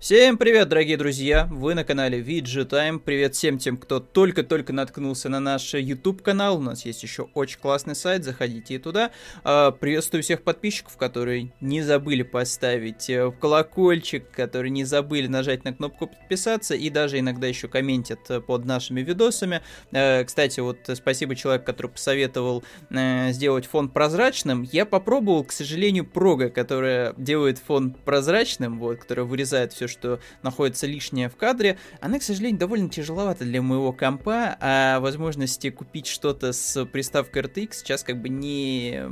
Всем привет, дорогие друзья! Вы на канале VG Time. Привет всем тем, кто только-только наткнулся на наш YouTube канал. У нас есть еще очень классный сайт, заходите туда. А, приветствую всех подписчиков, которые не забыли поставить э, колокольчик, которые не забыли нажать на кнопку подписаться и даже иногда еще комментят э, под нашими видосами. Э, кстати, вот спасибо человеку, который посоветовал сделать фон прозрачным. Я попробовал, к сожалению, прога, которая делает фон прозрачным, вот, которая вырезает все, что находится лишнее в кадре, она, к сожалению, довольно тяжеловата для моего компа, а возможности купить что-то с приставкой RTX сейчас как бы не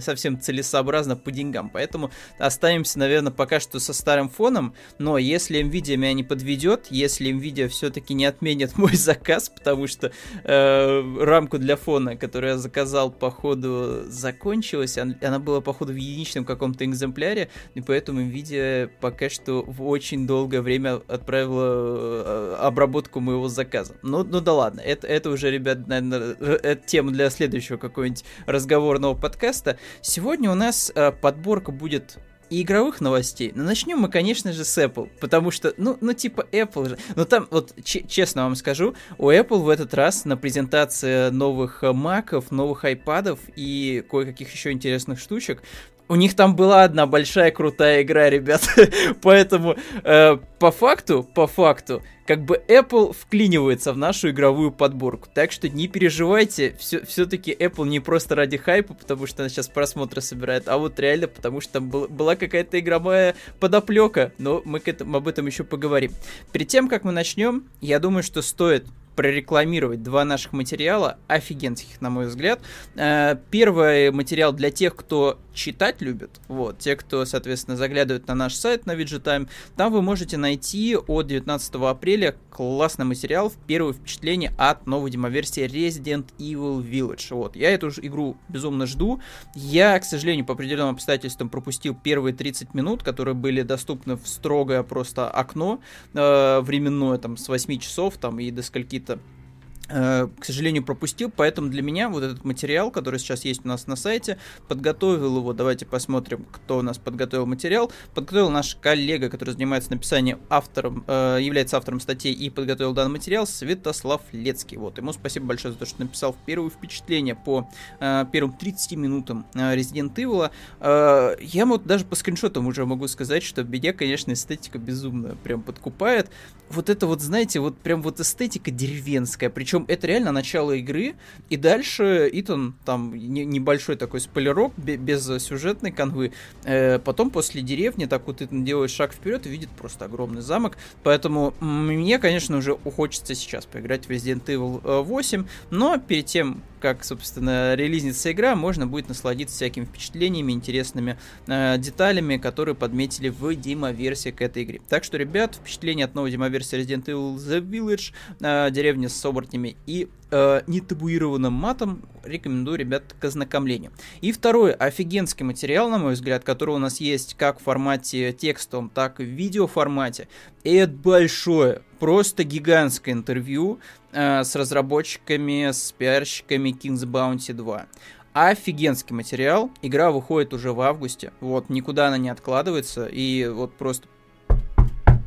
совсем целесообразно по деньгам, поэтому оставимся, наверное, пока что со старым фоном, но если Nvidia меня не подведет, если Nvidia все-таки не отменит мой заказ, потому что э, рамку для фона, которую я заказал, походу, закончилась, она была, походу, в единичном каком-то экземпляре, и поэтому Nvidia пока что в очень очень долгое время отправила э, обработку моего заказа. Ну, ну да ладно, это, это уже, ребят, наверное, э, тема для следующего какого-нибудь разговорного подкаста. Сегодня у нас э, подборка будет и игровых новостей. Но начнем мы, конечно же, с Apple, потому что, ну, ну типа Apple же. Но там, вот, честно вам скажу, у Apple в этот раз на презентации новых маков, новых айпадов и кое-каких еще интересных штучек у них там была одна большая крутая игра, ребят. Поэтому э, по факту, по факту, как бы Apple вклинивается в нашу игровую подборку. Так что не переживайте, все, все-таки Apple не просто ради хайпа, потому что она сейчас просмотры собирает, а вот реально, потому что там был, была какая-то игровая подоплека. Но мы к этому, об этом еще поговорим. Перед тем, как мы начнем, я думаю, что стоит прорекламировать два наших материала, офигенских, на мой взгляд. Э, первый материал для тех, кто читать любит, вот, те, кто, соответственно, заглядывает на наш сайт на Виджетайм, там вы можете найти от 19 апреля классный материал в первое впечатление от новой демоверсии Resident Evil Village. Вот, я эту игру безумно жду. Я, к сожалению, по определенным обстоятельствам пропустил первые 30 минут, которые были доступны в строгое просто окно э, временное, там, с 8 часов, там, и до скольки какие-то Э, к сожалению, пропустил, поэтому для меня вот этот материал, который сейчас есть у нас на сайте, подготовил его, давайте посмотрим, кто у нас подготовил материал, подготовил наш коллега, который занимается написанием автором, э, является автором статей и подготовил данный материал, Святослав Лецкий, вот, ему спасибо большое за то, что написал первое впечатление по э, первым 30 минутам э, Resident Evil, э, я вот даже по скриншотам уже могу сказать, что меня, конечно, эстетика безумно прям подкупает, вот это вот, знаете, вот прям вот эстетика деревенская, причем причем это реально начало игры, и дальше Итан, там не, небольшой такой спойлерок, без сюжетной канвы, э, потом после деревни так вот Итан делает шаг вперед и видит просто огромный замок, поэтому мне, конечно, уже хочется сейчас поиграть в Resident Evil 8, э, но перед тем, как, собственно, релизнится игра, можно будет насладиться всякими впечатлениями, интересными э, деталями, которые подметили в демо-версии к этой игре. Так что, ребят, впечатление от новой демо-версии Resident Evil The Village, э, деревня с оборотнями и э, нетабуированным матом рекомендую, ребят, к ознакомлению. И второй офигенский материал, на мой взгляд, который у нас есть как в формате текстовом, так и в видеоформате. Это большое, просто гигантское интервью э, с разработчиками, с пиарщиками King's Bounty 2. Офигенский материал. Игра выходит уже в августе. Вот, никуда она не откладывается. И вот просто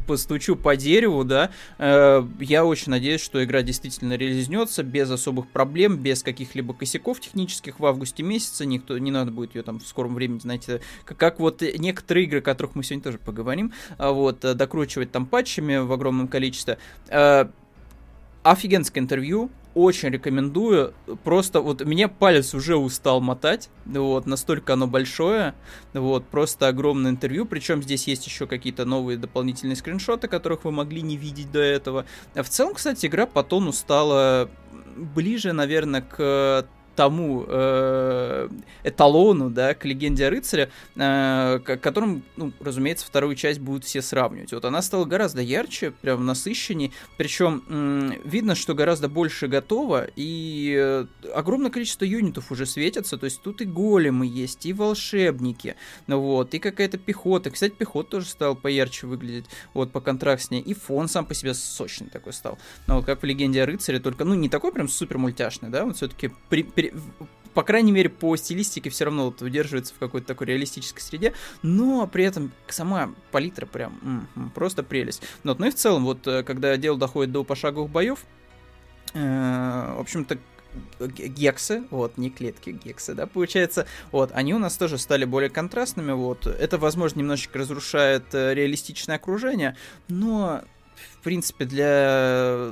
постучу по дереву, да, э, я очень надеюсь, что игра действительно реализнется без особых проблем, без каких-либо косяков технических в августе месяце, никто, не надо будет ее там в скором времени, знаете, как, как вот некоторые игры, о которых мы сегодня тоже поговорим, а вот, докручивать там патчами в огромном количестве. Э, офигенское интервью, очень рекомендую. Просто вот мне палец уже устал мотать, вот, настолько оно большое, вот, просто огромное интервью, причем здесь есть еще какие-то новые дополнительные скриншоты, которых вы могли не видеть до этого. В целом, кстати, игра по тону стала ближе, наверное, к тому э, эталону, да, к легенде о рыцаре, э, к которым, ну, разумеется, вторую часть будут все сравнивать. Вот она стала гораздо ярче, прям насыщеннее, причем э, видно, что гораздо больше готово, и э, огромное количество юнитов уже светятся, то есть тут и големы есть, и волшебники, ну вот, и какая-то пехота. Кстати, пехота тоже стала поярче выглядеть, вот, по контрастнее, и фон сам по себе сочный такой стал. Ну, вот, как в легенде о рыцаре, только, ну, не такой прям супер мультяшный, да, вот все-таки при, при по крайней мере, по стилистике все равно вот удерживается в какой-то такой реалистической среде, но при этом сама палитра прям м-м, просто прелесть. Ну, вот, ну и в целом, вот, э, когда дело доходит до пошаговых боев, э, в общем-то, гексы, вот, не клетки, гексы, да, получается, вот, они у нас тоже стали более контрастными, вот, это, возможно, немножечко разрушает э, реалистичное окружение, но в принципе, для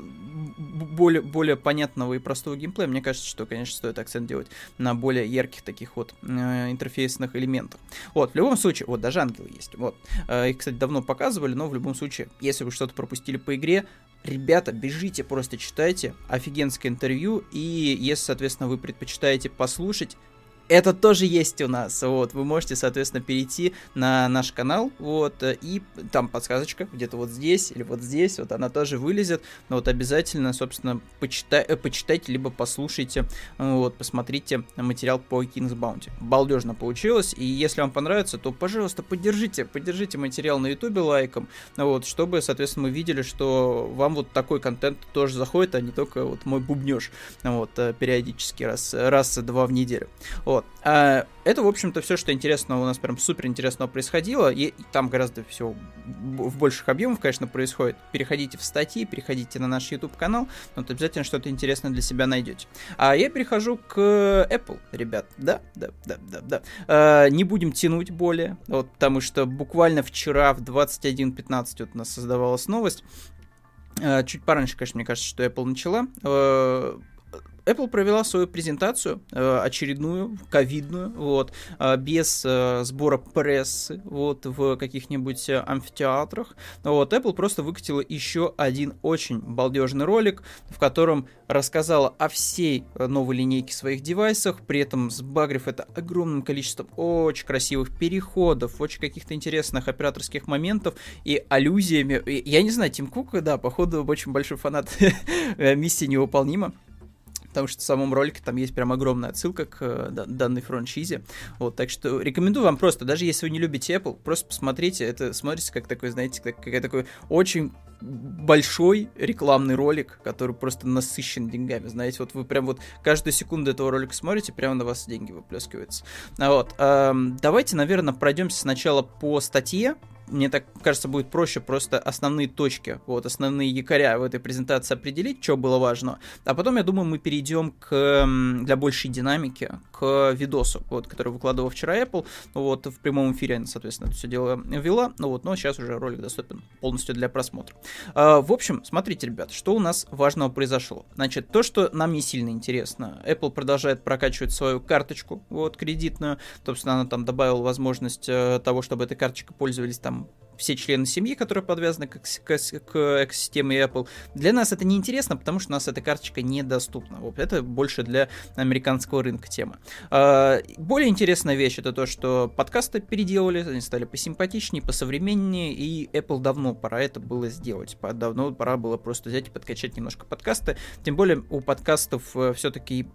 более, более понятного и простого геймплея, мне кажется, что, конечно, стоит акцент делать на более ярких таких вот э, интерфейсных элементах. Вот, в любом случае, вот, даже ангелы есть. Вот. Э, их, кстати, давно показывали, но в любом случае, если вы что-то пропустили по игре, ребята, бежите, просто читайте. Офигенское интервью. И если, соответственно, вы предпочитаете послушать, это тоже есть у нас, вот, вы можете, соответственно, перейти на наш канал, вот, и там подсказочка где-то вот здесь или вот здесь, вот она тоже вылезет, но вот обязательно, собственно, почитай, э, почитайте, либо послушайте, вот, посмотрите материал по King's Bounty. Балдежно получилось, и если вам понравится, то, пожалуйста, поддержите, поддержите материал на ютубе лайком, вот, чтобы, соответственно, мы видели, что вам вот такой контент тоже заходит, а не только вот мой бубнеж, вот, э, периодически раз, раз-два в неделю. Вот. Вот. А, это, в общем-то, все, что интересного у нас прям супер интересного происходило. И там гораздо все в больших объемах, конечно, происходит. Переходите в статьи, переходите на наш YouTube канал, вот обязательно что-то интересное для себя найдете. А я перехожу к Apple, ребят. Да, да, да, да, да. А, не будем тянуть более, вот, потому что буквально вчера в 21.15 вот у нас создавалась новость. А, чуть пораньше, конечно, мне кажется, что Apple начала а, Apple провела свою презентацию э, очередную, ковидную, вот, э, без э, сбора прессы, вот, в каких-нибудь амфитеатрах. Вот, Apple просто выкатила еще один очень балдежный ролик, в котором рассказала о всей новой линейке своих девайсов, при этом сбагрив это огромным количеством очень красивых переходов, очень каких-то интересных операторских моментов и аллюзиями. Я не знаю, Тим Кук, да, походу, очень большой фанат миссии невыполнима потому что в самом ролике там есть прям огромная отсылка к э, данной франшизе. Вот, так что рекомендую вам просто, даже если вы не любите Apple, просто посмотрите, это смотрится как такой, знаете, как, как такой очень большой рекламный ролик, который просто насыщен деньгами, знаете, вот вы прям вот каждую секунду этого ролика смотрите, прямо на вас деньги выплескиваются. А вот, эм, давайте, наверное, пройдемся сначала по статье, мне так кажется, будет проще просто основные точки, вот, основные якоря в этой презентации определить, что было важно. А потом, я думаю, мы перейдем к, для большей динамики к видосу, вот, который выкладывал вчера Apple, вот, в прямом эфире соответственно, это все дело вела, ну вот, но сейчас уже ролик доступен полностью для просмотра. А, в общем, смотрите, ребят, что у нас важного произошло. Значит, то, что нам не сильно интересно, Apple продолжает прокачивать свою карточку, вот, кредитную, собственно, она там добавила возможность э, того, чтобы этой карточкой пользовались там Instagram все члены семьи, которые подвязаны к, к, к экосистеме Apple. Для нас это не интересно, потому что у нас эта карточка недоступна. Вот это больше для американского рынка тема. А, более интересная вещь это то, что подкасты переделали, они стали посимпатичнее, посовременнее, и Apple давно пора это было сделать. Давно пора было просто взять и подкачать немножко подкасты. Тем более у подкастов э, все-таки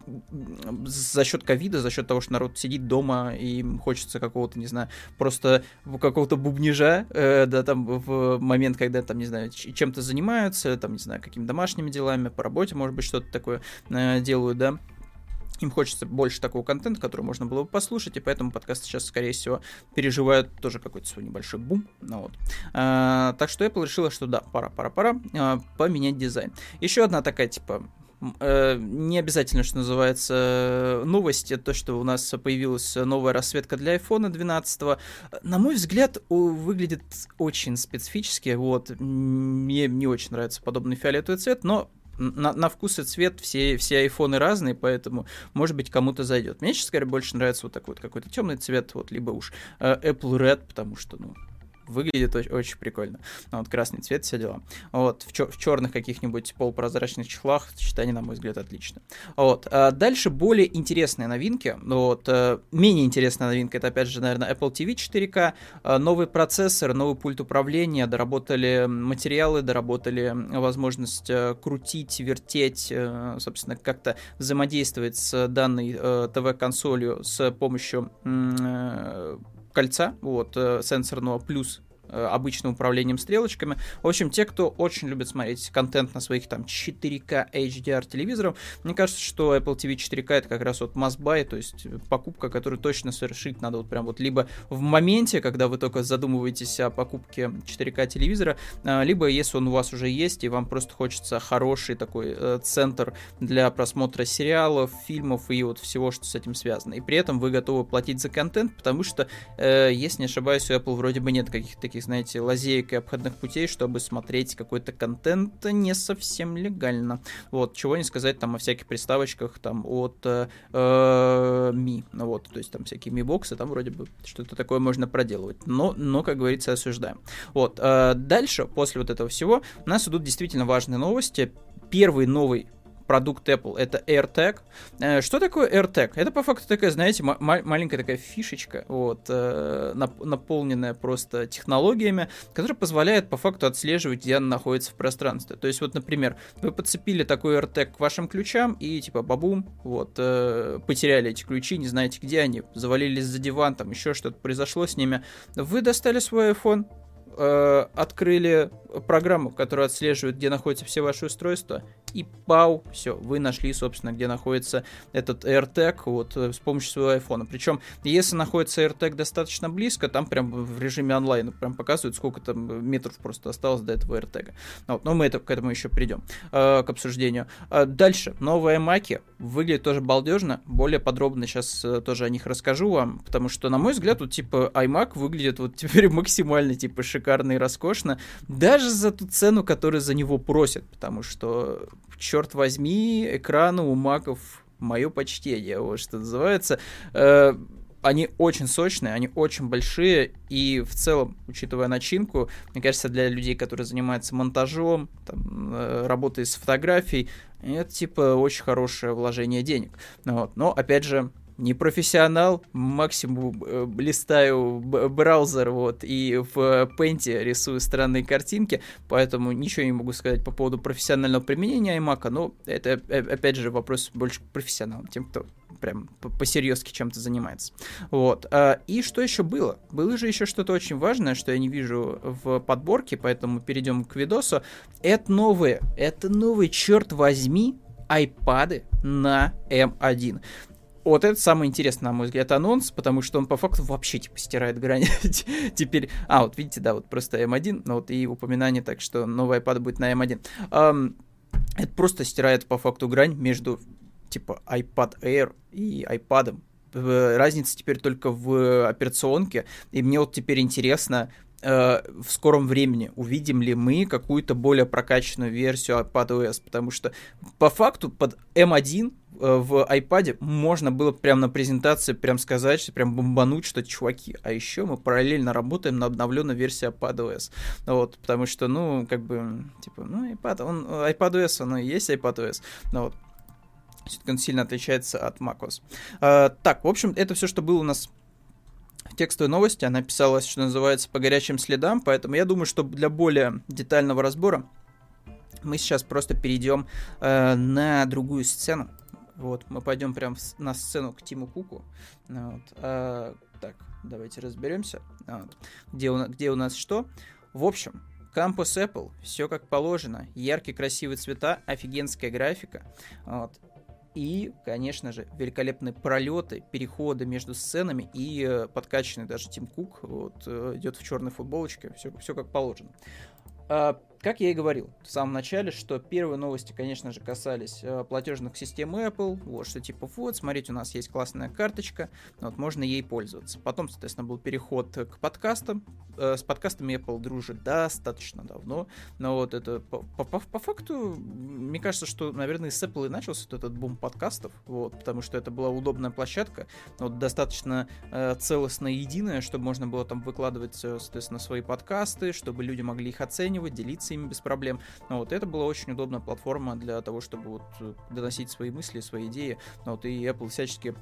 за счет ковида, за счет того, что народ сидит дома и хочется какого-то, не знаю, просто какого-то бубнижа, э, Э, да, там в момент, когда там, не знаю, чем-то занимаются, там, не знаю, какими домашними делами, по работе, может быть, что-то такое э, делают, да, им хочется больше такого контента, который можно было бы послушать, и поэтому подкасты сейчас, скорее всего, переживают тоже какой-то свой небольшой бум. Ну, вот. а, так что Apple решила, что да, пора, пора, пора а, поменять дизайн. Еще одна такая, типа, Э, не обязательно, что называется, новость, это то, что у нас появилась новая расцветка для iPhone 12. На мой взгляд, выглядит очень специфически, вот, мне не очень нравится подобный фиолетовый цвет, но на, на вкус и цвет все, все айфоны разные, поэтому, может быть, кому-то зайдет. Мне, честно говоря, больше нравится вот такой вот какой-то темный цвет, вот, либо уж э, Apple Red, потому что, ну, выглядит очень, очень прикольно. Ну, вот красный цвет, все дела. Вот, в, чер- в черных каких-нибудь полупрозрачных чехлах сочетание, на мой взгляд, отлично. Вот, а дальше более интересные новинки. Вот, а, менее интересная новинка, это, опять же, наверное, Apple TV 4K, а, новый процессор, новый пульт управления, доработали материалы, доработали возможность а, крутить, вертеть, собственно, как-то взаимодействовать с данной ТВ-консолью с помощью кольца, вот, э, сенсорного плюс обычным управлением стрелочками. В общем, те, кто очень любит смотреть контент на своих там 4К HDR телевизорах, мне кажется, что Apple TV 4K это как раз вот must buy, то есть покупка, которую точно совершить надо вот прям вот либо в моменте, когда вы только задумываетесь о покупке 4К телевизора, э, либо если он у вас уже есть и вам просто хочется хороший такой э, центр для просмотра сериалов, фильмов и вот всего, что с этим связано. И при этом вы готовы платить за контент, потому что, э, если не ошибаюсь, у Apple вроде бы нет каких-то таких, знаете, лазеек и обходных путей, чтобы смотреть какой-то контент не совсем легально. Вот, чего не сказать там о всяких приставочках там от э, э, Mi, ну вот, то есть там всякие Mi боксы, там вроде бы что-то такое можно проделывать. Но, но как говорится, осуждаем. Вот, э, дальше, после вот этого всего, у нас идут действительно важные новости. Первый новый продукт Apple, это AirTag. Э, что такое AirTag? Это по факту такая, знаете, маленькая такая фишечка, вот, э, наполненная просто технологиями, которая позволяет по факту отслеживать, где она находится в пространстве. То есть, вот, например, вы подцепили такой AirTag к вашим ключам и, типа, бабум, вот, э, потеряли эти ключи, не знаете, где они, завалились за диван, там еще что-то произошло с ними. Вы достали свой iPhone, открыли программу, которая отслеживает, где находятся все ваши устройства, и пау, все, вы нашли, собственно, где находится этот AirTag вот э, с помощью своего iPhone. Причем, если находится AirTag достаточно близко, там прям в режиме онлайн прям показывают, сколько там метров просто осталось до этого AirTag. Ну вот, но мы это, к этому еще придем, э, к обсуждению. Э, дальше, новые маки выглядят тоже балдежно, более подробно сейчас э, тоже о них расскажу вам, потому что, на мой взгляд, вот типа iMac выглядит вот теперь максимально типа шикарно и роскошно, даже за ту цену, которую за него просят, потому что черт возьми, экраны у маков мое почтение, вот что называется. Э, они очень сочные, они очень большие, и в целом, учитывая начинку, мне кажется, для людей, которые занимаются монтажом, там, э, работой с фотографией, это типа очень хорошее вложение денег. Вот. Но опять же, не профессионал, максимум э, листаю браузер вот и в Paint рисую странные картинки, поэтому ничего не могу сказать по поводу профессионального применения iMac, но это э, опять же вопрос больше к профессионалам, тем, кто прям по-серьезки чем-то занимается. Вот. А, и что еще было? Было же еще что-то очень важное, что я не вижу в подборке, поэтому перейдем к видосу. Это новые, это новые, черт возьми, айпады на M1. Вот это самый интересный, на мой взгляд, анонс, потому что он по факту вообще типа стирает грани. Теперь, а, вот видите, да, вот просто M1, ну вот и упоминание так, что новый iPad будет на M1. Um, это просто стирает по факту грань между типа iPad Air и iPad. Разница теперь только в операционке, и мне вот теперь интересно, э, в скором времени увидим ли мы какую-то более прокачанную версию iPadOS, потому что по факту под M1 э, в iPad можно было прямо на презентации прям сказать, прям бомбануть, что чуваки, а еще мы параллельно работаем на обновленной версии iPadOS. Вот, потому что, ну, как бы, типа, ну, iPad, он, iPadOS, оно и есть iPadOS. Ну, вот. Все-таки он сильно отличается от macOS. А, так, в общем, это все, что было у нас текстовой новости. Она писалась, что называется, по горячим следам, поэтому я думаю, что для более детального разбора мы сейчас просто перейдем э, на другую сцену. Вот, мы пойдем прямо на сцену к Тиму Куку. Вот, э, так, давайте разберемся. Вот, где, у, где у нас что? В общем, Campus Apple, все как положено. Яркие красивые цвета, офигенская графика. Вот. И, конечно же, великолепные пролеты, переходы между сценами и э, подкачанный даже Тим Кук вот, э, идет в черной футболочке, все, все как положено. А, как я и говорил в самом начале, что первые новости, конечно же, касались э, платежных систем Apple, вот, что типа, вот, смотрите, у нас есть классная карточка, вот, можно ей пользоваться. Потом, соответственно, был переход к подкастам, э, с подкастами Apple дружит достаточно давно, но вот это, по, по, по факту, мне кажется, что, наверное, с Apple и начался вот этот бум подкастов, вот, потому что это была удобная площадка, вот, достаточно э, целостная и единая, чтобы можно было там выкладывать, э, соответственно, свои подкасты, чтобы люди могли их оценивать, делиться ими без проблем. Но вот это была очень удобная платформа для того, чтобы вот э, доносить свои мысли, свои идеи. Вот, и Apple всячески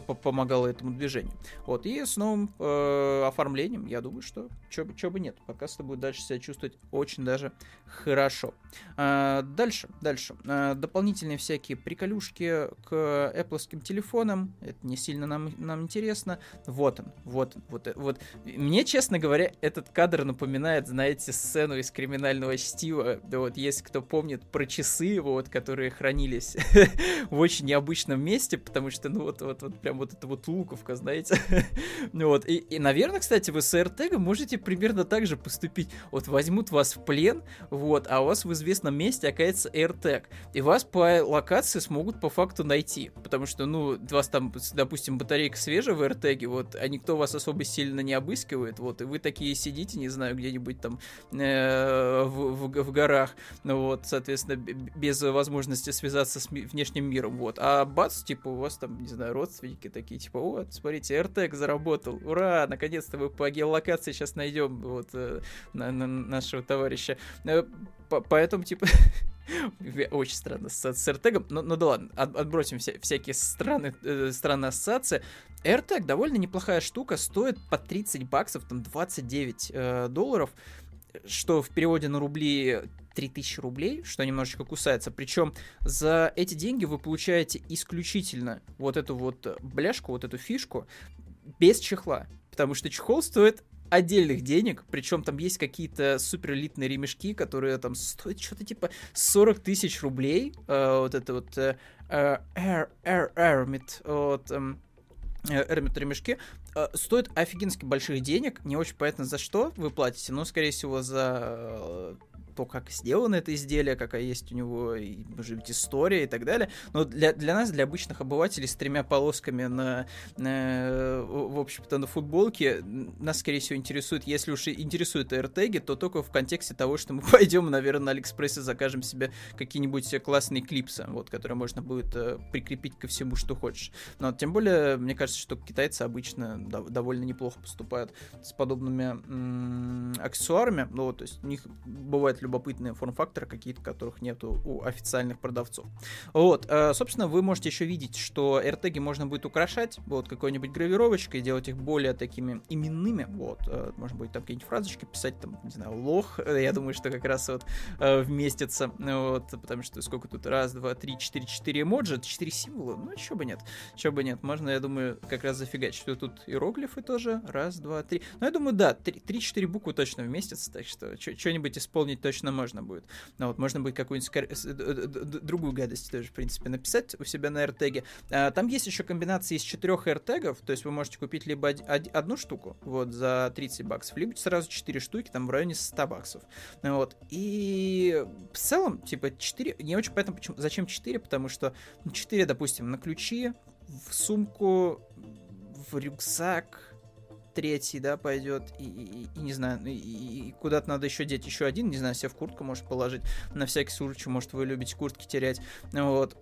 помогало этому движению. Вот, и с новым э, оформлением, я думаю, что чё бы нет, подкаст будет дальше себя чувствовать очень даже хорошо. А, дальше, дальше. А, дополнительные всякие приколюшки к Apple телефонам, это не сильно нам, нам интересно. Вот он, вот он, вот, вот. Мне, честно говоря, этот кадр напоминает, знаете, сцену из криминального чтива. Да вот, если кто помнит про часы, вот, которые хранились в очень необычном месте, потому что, ну, вот, вот, вот, прям вот эта вот луковка, знаете. ну вот, и, и, наверное, кстати, вы с AirTag можете примерно так же поступить. Вот возьмут вас в плен, вот, а у вас в известном месте окажется AirTag, и вас по локации смогут по факту найти, потому что, ну, вас там, допустим, батарейка свежая в AirTag, вот, а никто вас особо сильно не обыскивает, вот, и вы такие сидите, не знаю, где-нибудь там э, в, в, в горах, ну вот, соответственно, без возможности связаться с внешним миром, вот, а бац, типа, у вас там, не знаю, родственники такие, типа, вот, смотрите, AirTag заработал, ура, наконец-то мы по геолокации сейчас найдем, вот, э, на, на нашего товарища. Э, поэтому, типа, очень странно с, с AirTag, но, ну да ладно, от, отбросим вся, всякие страны, э, странные ассоциации. AirTag довольно неплохая штука, стоит по 30 баксов, там 29 э, долларов, что в переводе на рубли 3000 рублей, что немножечко кусается. Причем за эти деньги вы получаете исключительно вот эту вот бляшку, вот эту фишку без чехла. Потому что чехол стоит отдельных денег, причем там есть какие-то супер элитные ремешки, которые там стоят что-то типа 40 тысяч рублей. Э, вот это вот э, э Air, Air, Airmit, вот, эм, э, Airmit ремешки э, стоят офигенски больших денег. Не очень понятно за что вы платите, но, скорее всего, за э, то, как сделано это изделие, какая есть у него, и, может быть, история и так далее. Но для, для нас, для обычных обывателей с тремя полосками на, на в общем-то, на футболке, нас, скорее всего, интересует, если уж интересуют AirTag, то только в контексте того, что мы пойдем, наверное, на Алиэкспрессе закажем себе какие-нибудь классные клипсы, вот, которые можно будет э, прикрепить ко всему, что хочешь. Но тем более, мне кажется, что китайцы обычно да, довольно неплохо поступают с подобными м- аксессуарами. Ну, то есть у них бывает любопытные форм-факторы какие-то, которых нету у официальных продавцов. Вот, э, собственно, вы можете еще видеть, что AirTag можно будет украшать вот какой-нибудь гравировочкой, делать их более такими именными, вот, э, можно будет там какие-нибудь фразочки писать, там, не знаю, лох, э, я думаю, что как раз вот вместится, вот, потому что сколько тут, раз, два, три, четыре, четыре эмоджи, четыре символа, ну, еще бы нет, еще бы нет, можно, я думаю, как раз зафигать, что тут иероглифы тоже, раз, два, три, ну, я думаю, да, три-четыре буквы точно вместятся, так что что-нибудь исполнить точно точно можно будет. Но вот можно будет какую-нибудь другую гадость тоже, в принципе, написать у себя на AirTag. А, там есть еще комбинации из четырех AirTag, то есть вы можете купить либо одну штуку, вот, за 30 баксов, либо сразу 4 штуки, там, в районе 100 баксов. Вот. И в целом, типа, 4, не очень понятно, почему, зачем 4, потому что 4, ну, допустим, на ключи, в сумку, в рюкзак, третий, да, пойдет, и, и, и не знаю, и, и куда-то надо еще деть еще один, не знаю, себе в куртку может положить, на всякий случай, может, вы любите куртки терять, вот.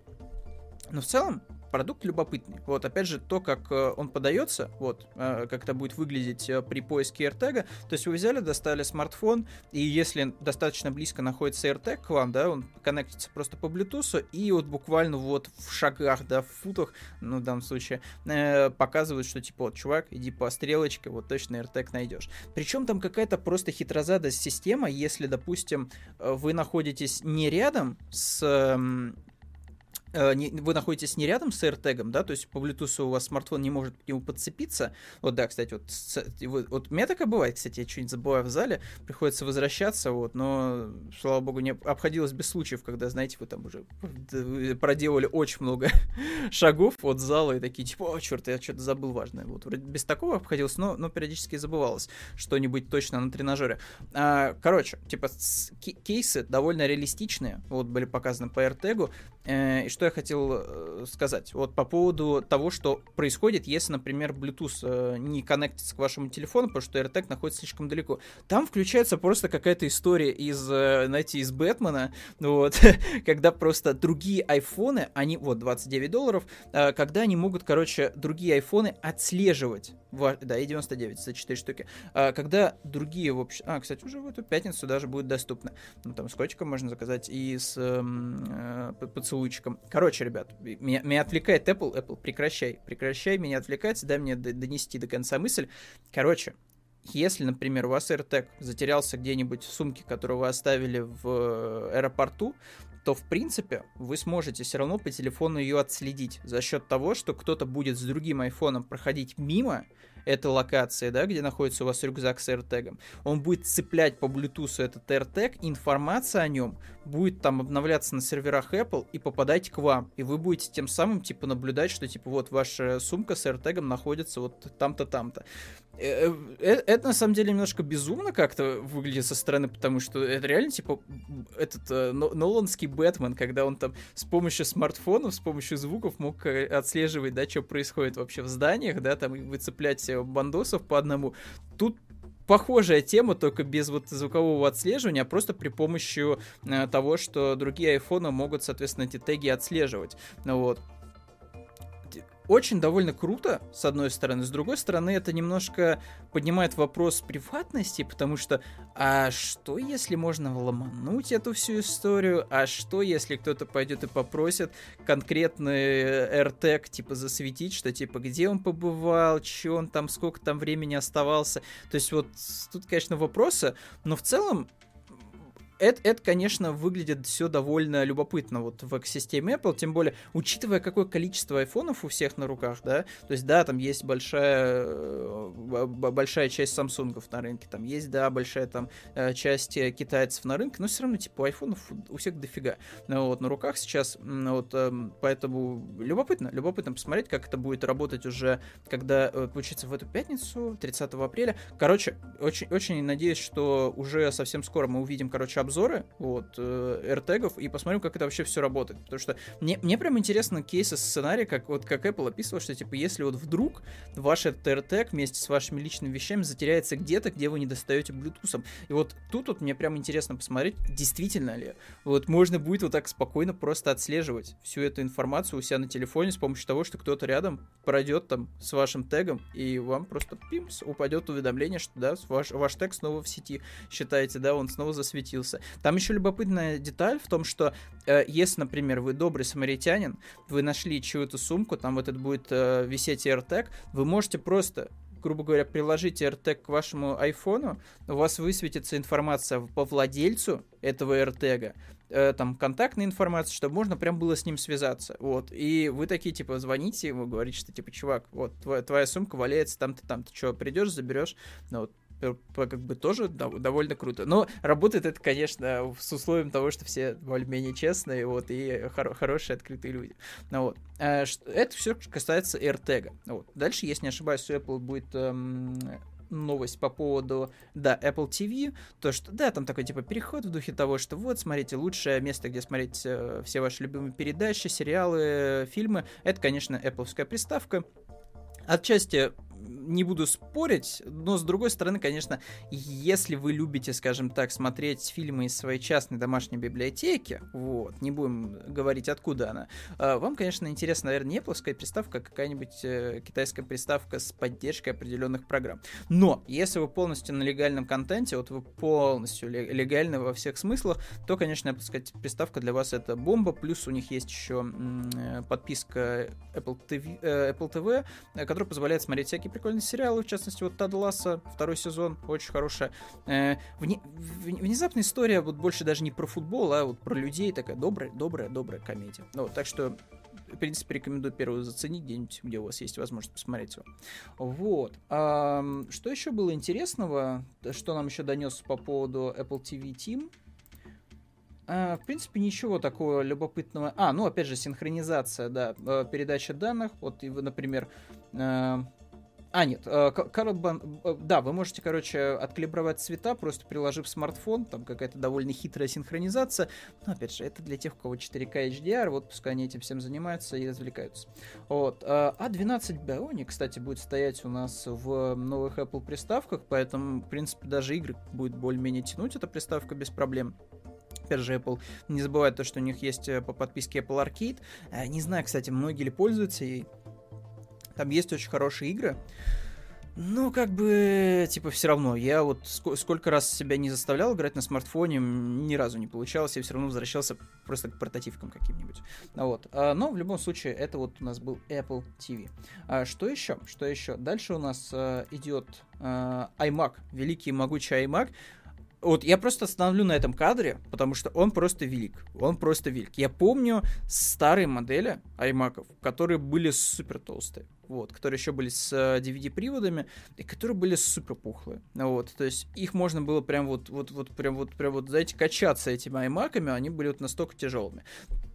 Но в целом, продукт любопытный. Вот, опять же, то, как э, он подается, вот, э, как это будет выглядеть э, при поиске AirTag, то есть вы взяли, достали смартфон, и если достаточно близко находится AirTag к вам, да, он коннектится просто по Bluetooth, и вот буквально вот в шагах, да, в футах, ну, в данном случае, показывают, что, типа, вот, чувак, иди по стрелочке, вот точно AirTag найдешь. Причем там какая-то просто хитрозадая система, если, допустим, вы находитесь не рядом с Э, вы находитесь не рядом с AirTag, да, то есть по Bluetooth у вас смартфон не может к нему подцепиться. Вот, да, кстати, вот, вот, вот у меня такое бывает, кстати, я что-нибудь забываю в зале, приходится возвращаться, вот, но, слава богу, не обходилось без случаев, когда, знаете, вы там уже проделали очень много шагов от зала и такие, типа, о, черт, я что-то забыл важное. Вот, вроде без такого обходилось, но, но периодически забывалось что-нибудь точно на тренажере. А, короче, типа, кейсы довольно реалистичные, вот, были показаны по AirTag, э, и что что я хотел э, сказать. Вот по поводу того, что происходит, если, например, Bluetooth э, не коннектится к вашему телефону, потому что AirTag находится слишком далеко. Там включается просто какая-то история из, э, знаете, из Бэтмена, вот, когда просто другие айфоны, они, вот, 29 долларов, когда они могут, короче, другие айфоны отслеживать, да, и 99 за 4 штуки, когда другие, в общем, а, кстати, уже в эту пятницу даже будет доступно, ну, там с котиком можно заказать и с эм, поцелуйчиком Короче, ребят, меня, меня отвлекает Apple. Apple, прекращай, прекращай меня отвлекать, дай мне донести до конца мысль. Короче, если, например, у вас AirTag затерялся где-нибудь в сумке, которую вы оставили в э, аэропорту, то, в принципе, вы сможете все равно по телефону ее отследить за счет того, что кто-то будет с другим айфоном проходить мимо, этой локации, да, где находится у вас рюкзак с AirTag, он будет цеплять по Bluetooth этот AirTag, информация о нем будет там обновляться на серверах Apple и попадать к вам. И вы будете тем самым, типа, наблюдать, что, типа, вот ваша сумка с AirTag находится вот там-то, там-то. Э, э, э, это на самом деле немножко безумно как-то выглядит со стороны, потому что это реально типа этот э, Ноланский Бэтмен, когда он там с помощью смартфонов, с помощью звуков мог отслеживать, да, что происходит вообще в зданиях, да, там выцеплять бандосов по одному. Тут похожая тема, только без вот звукового отслеживания, а просто при помощи э, того, что другие айфоны могут, соответственно, эти теги отслеживать. Ну вот очень довольно круто, с одной стороны. С другой стороны, это немножко поднимает вопрос приватности, потому что, а что если можно ломануть эту всю историю? А что если кто-то пойдет и попросит конкретный AirTag, типа, засветить, что, типа, где он побывал, что он там, сколько там времени оставался? То есть вот тут, конечно, вопросы, но в целом это, это, конечно, выглядит все довольно любопытно вот в экосистеме Apple, тем более, учитывая, какое количество айфонов у всех на руках, да, то есть, да, там есть большая, э, большая часть самсунгов на рынке, там есть, да, большая там э, часть э, китайцев на рынке, но все равно, типа, айфонов у всех дофига, ну, вот, на руках сейчас, вот, эм, поэтому любопытно, любопытно посмотреть, как это будет работать уже, когда, получится, в эту пятницу, 30 апреля, короче, очень, очень надеюсь, что уже совсем скоро мы увидим, короче, обзоры вот, э, AirTag и посмотрим, как это вообще все работает. Потому что мне, мне прям интересно кейсы сценария, как вот как Apple описывал, что типа если вот вдруг ваш этот AirTag вместе с вашими личными вещами затеряется где-то, где вы не достаете Bluetooth. И вот тут вот мне прям интересно посмотреть, действительно ли вот можно будет вот так спокойно просто отслеживать всю эту информацию у себя на телефоне с помощью того, что кто-то рядом пройдет там с вашим тегом, и вам просто пимс, упадет уведомление, что да, ваш, ваш тег снова в сети, считаете, да, он снова засветился появился. Там еще любопытная деталь в том, что э, если, например, вы добрый самаритянин, вы нашли чью-то сумку, там вот это будет э, висеть AirTag, вы можете просто грубо говоря, приложите AirTag к вашему айфону, у вас высветится информация по владельцу этого AirTag, э, там контактная информация, чтобы можно прям было с ним связаться, вот, и вы такие, типа, звоните ему, говорите, что, типа, чувак, вот, твоя, твоя сумка валяется там-то, там-то, что, придешь, заберешь, ну, вот, как бы тоже довольно круто. Но работает это, конечно, с условием того, что все более-менее честные, вот, и хор- хорошие, открытые люди. Ну, вот. А, это все касается AirTag. Вот. Дальше, если не ошибаюсь, у Apple будет эм, новость по поводу, да, Apple TV, то что, да, там такой, типа, переход в духе того, что вот, смотрите, лучшее место, где смотреть э, все ваши любимые передачи, сериалы, фильмы, это, конечно, Apple приставка. Отчасти не буду спорить, но с другой стороны, конечно, если вы любите, скажем так, смотреть фильмы из своей частной домашней библиотеки, вот, не будем говорить, откуда она, а, вам, конечно, интересна, наверное, не плоская приставка, а какая-нибудь э, китайская приставка с поддержкой определенных программ. Но, если вы полностью на легальном контенте, вот вы полностью легальны во всех смыслах, то, конечно, Apple сказать, приставка для вас это бомба, плюс у них есть еще э, подписка Apple TV, э, Apple TV, которая позволяет смотреть всякие прикольные сериалы, в частности, вот Тад Ласса, второй сезон, очень хорошая. Э, вне, внезапная история, вот больше даже не про футбол, а вот про людей, такая добрая, добрая, добрая комедия. Ну, так что в принципе, рекомендую первую заценить где-нибудь, где у вас есть возможность посмотреть его. Вот. А, что еще было интересного? Что нам еще донес по поводу Apple TV Team? А, в принципе, ничего такого любопытного. А, ну, опять же, синхронизация, да, э, передача данных. Вот, например, э, а, нет, э, э, да, вы можете, короче, откалибровать цвета, просто приложив смартфон, там какая-то довольно хитрая синхронизация, но, опять же, это для тех, у кого 4К HDR, вот пускай они этим всем занимаются и развлекаются. Вот, а 12 Bionic, кстати, будет стоять у нас в новых Apple приставках, поэтому, в принципе, даже игры будет более-менее тянуть эта приставка без проблем. Опять же, Apple не забывает то, что у них есть э, по подписке Apple Arcade. Не знаю, кстати, многие ли пользуются ей. Там есть очень хорошие игры. Ну, как бы, типа, все равно. Я вот ск- сколько раз себя не заставлял играть на смартфоне, ни разу не получалось, я все равно возвращался просто к портативкам каким-нибудь. Вот. А, но в любом случае, это вот у нас был Apple TV. А, что еще? Что еще? Дальше у нас а, идет а, iMac, великий и могучий iMac. Вот я просто остановлю на этом кадре, потому что он просто велик. Он просто велик. Я помню старые модели iMac, которые были супер толстые вот, которые еще были с DVD-приводами, э, и которые были супер пухлые, вот, то есть их можно было прям вот, вот, вот, прям вот, прям вот, знаете, качаться этими аймаками, они были вот настолько тяжелыми.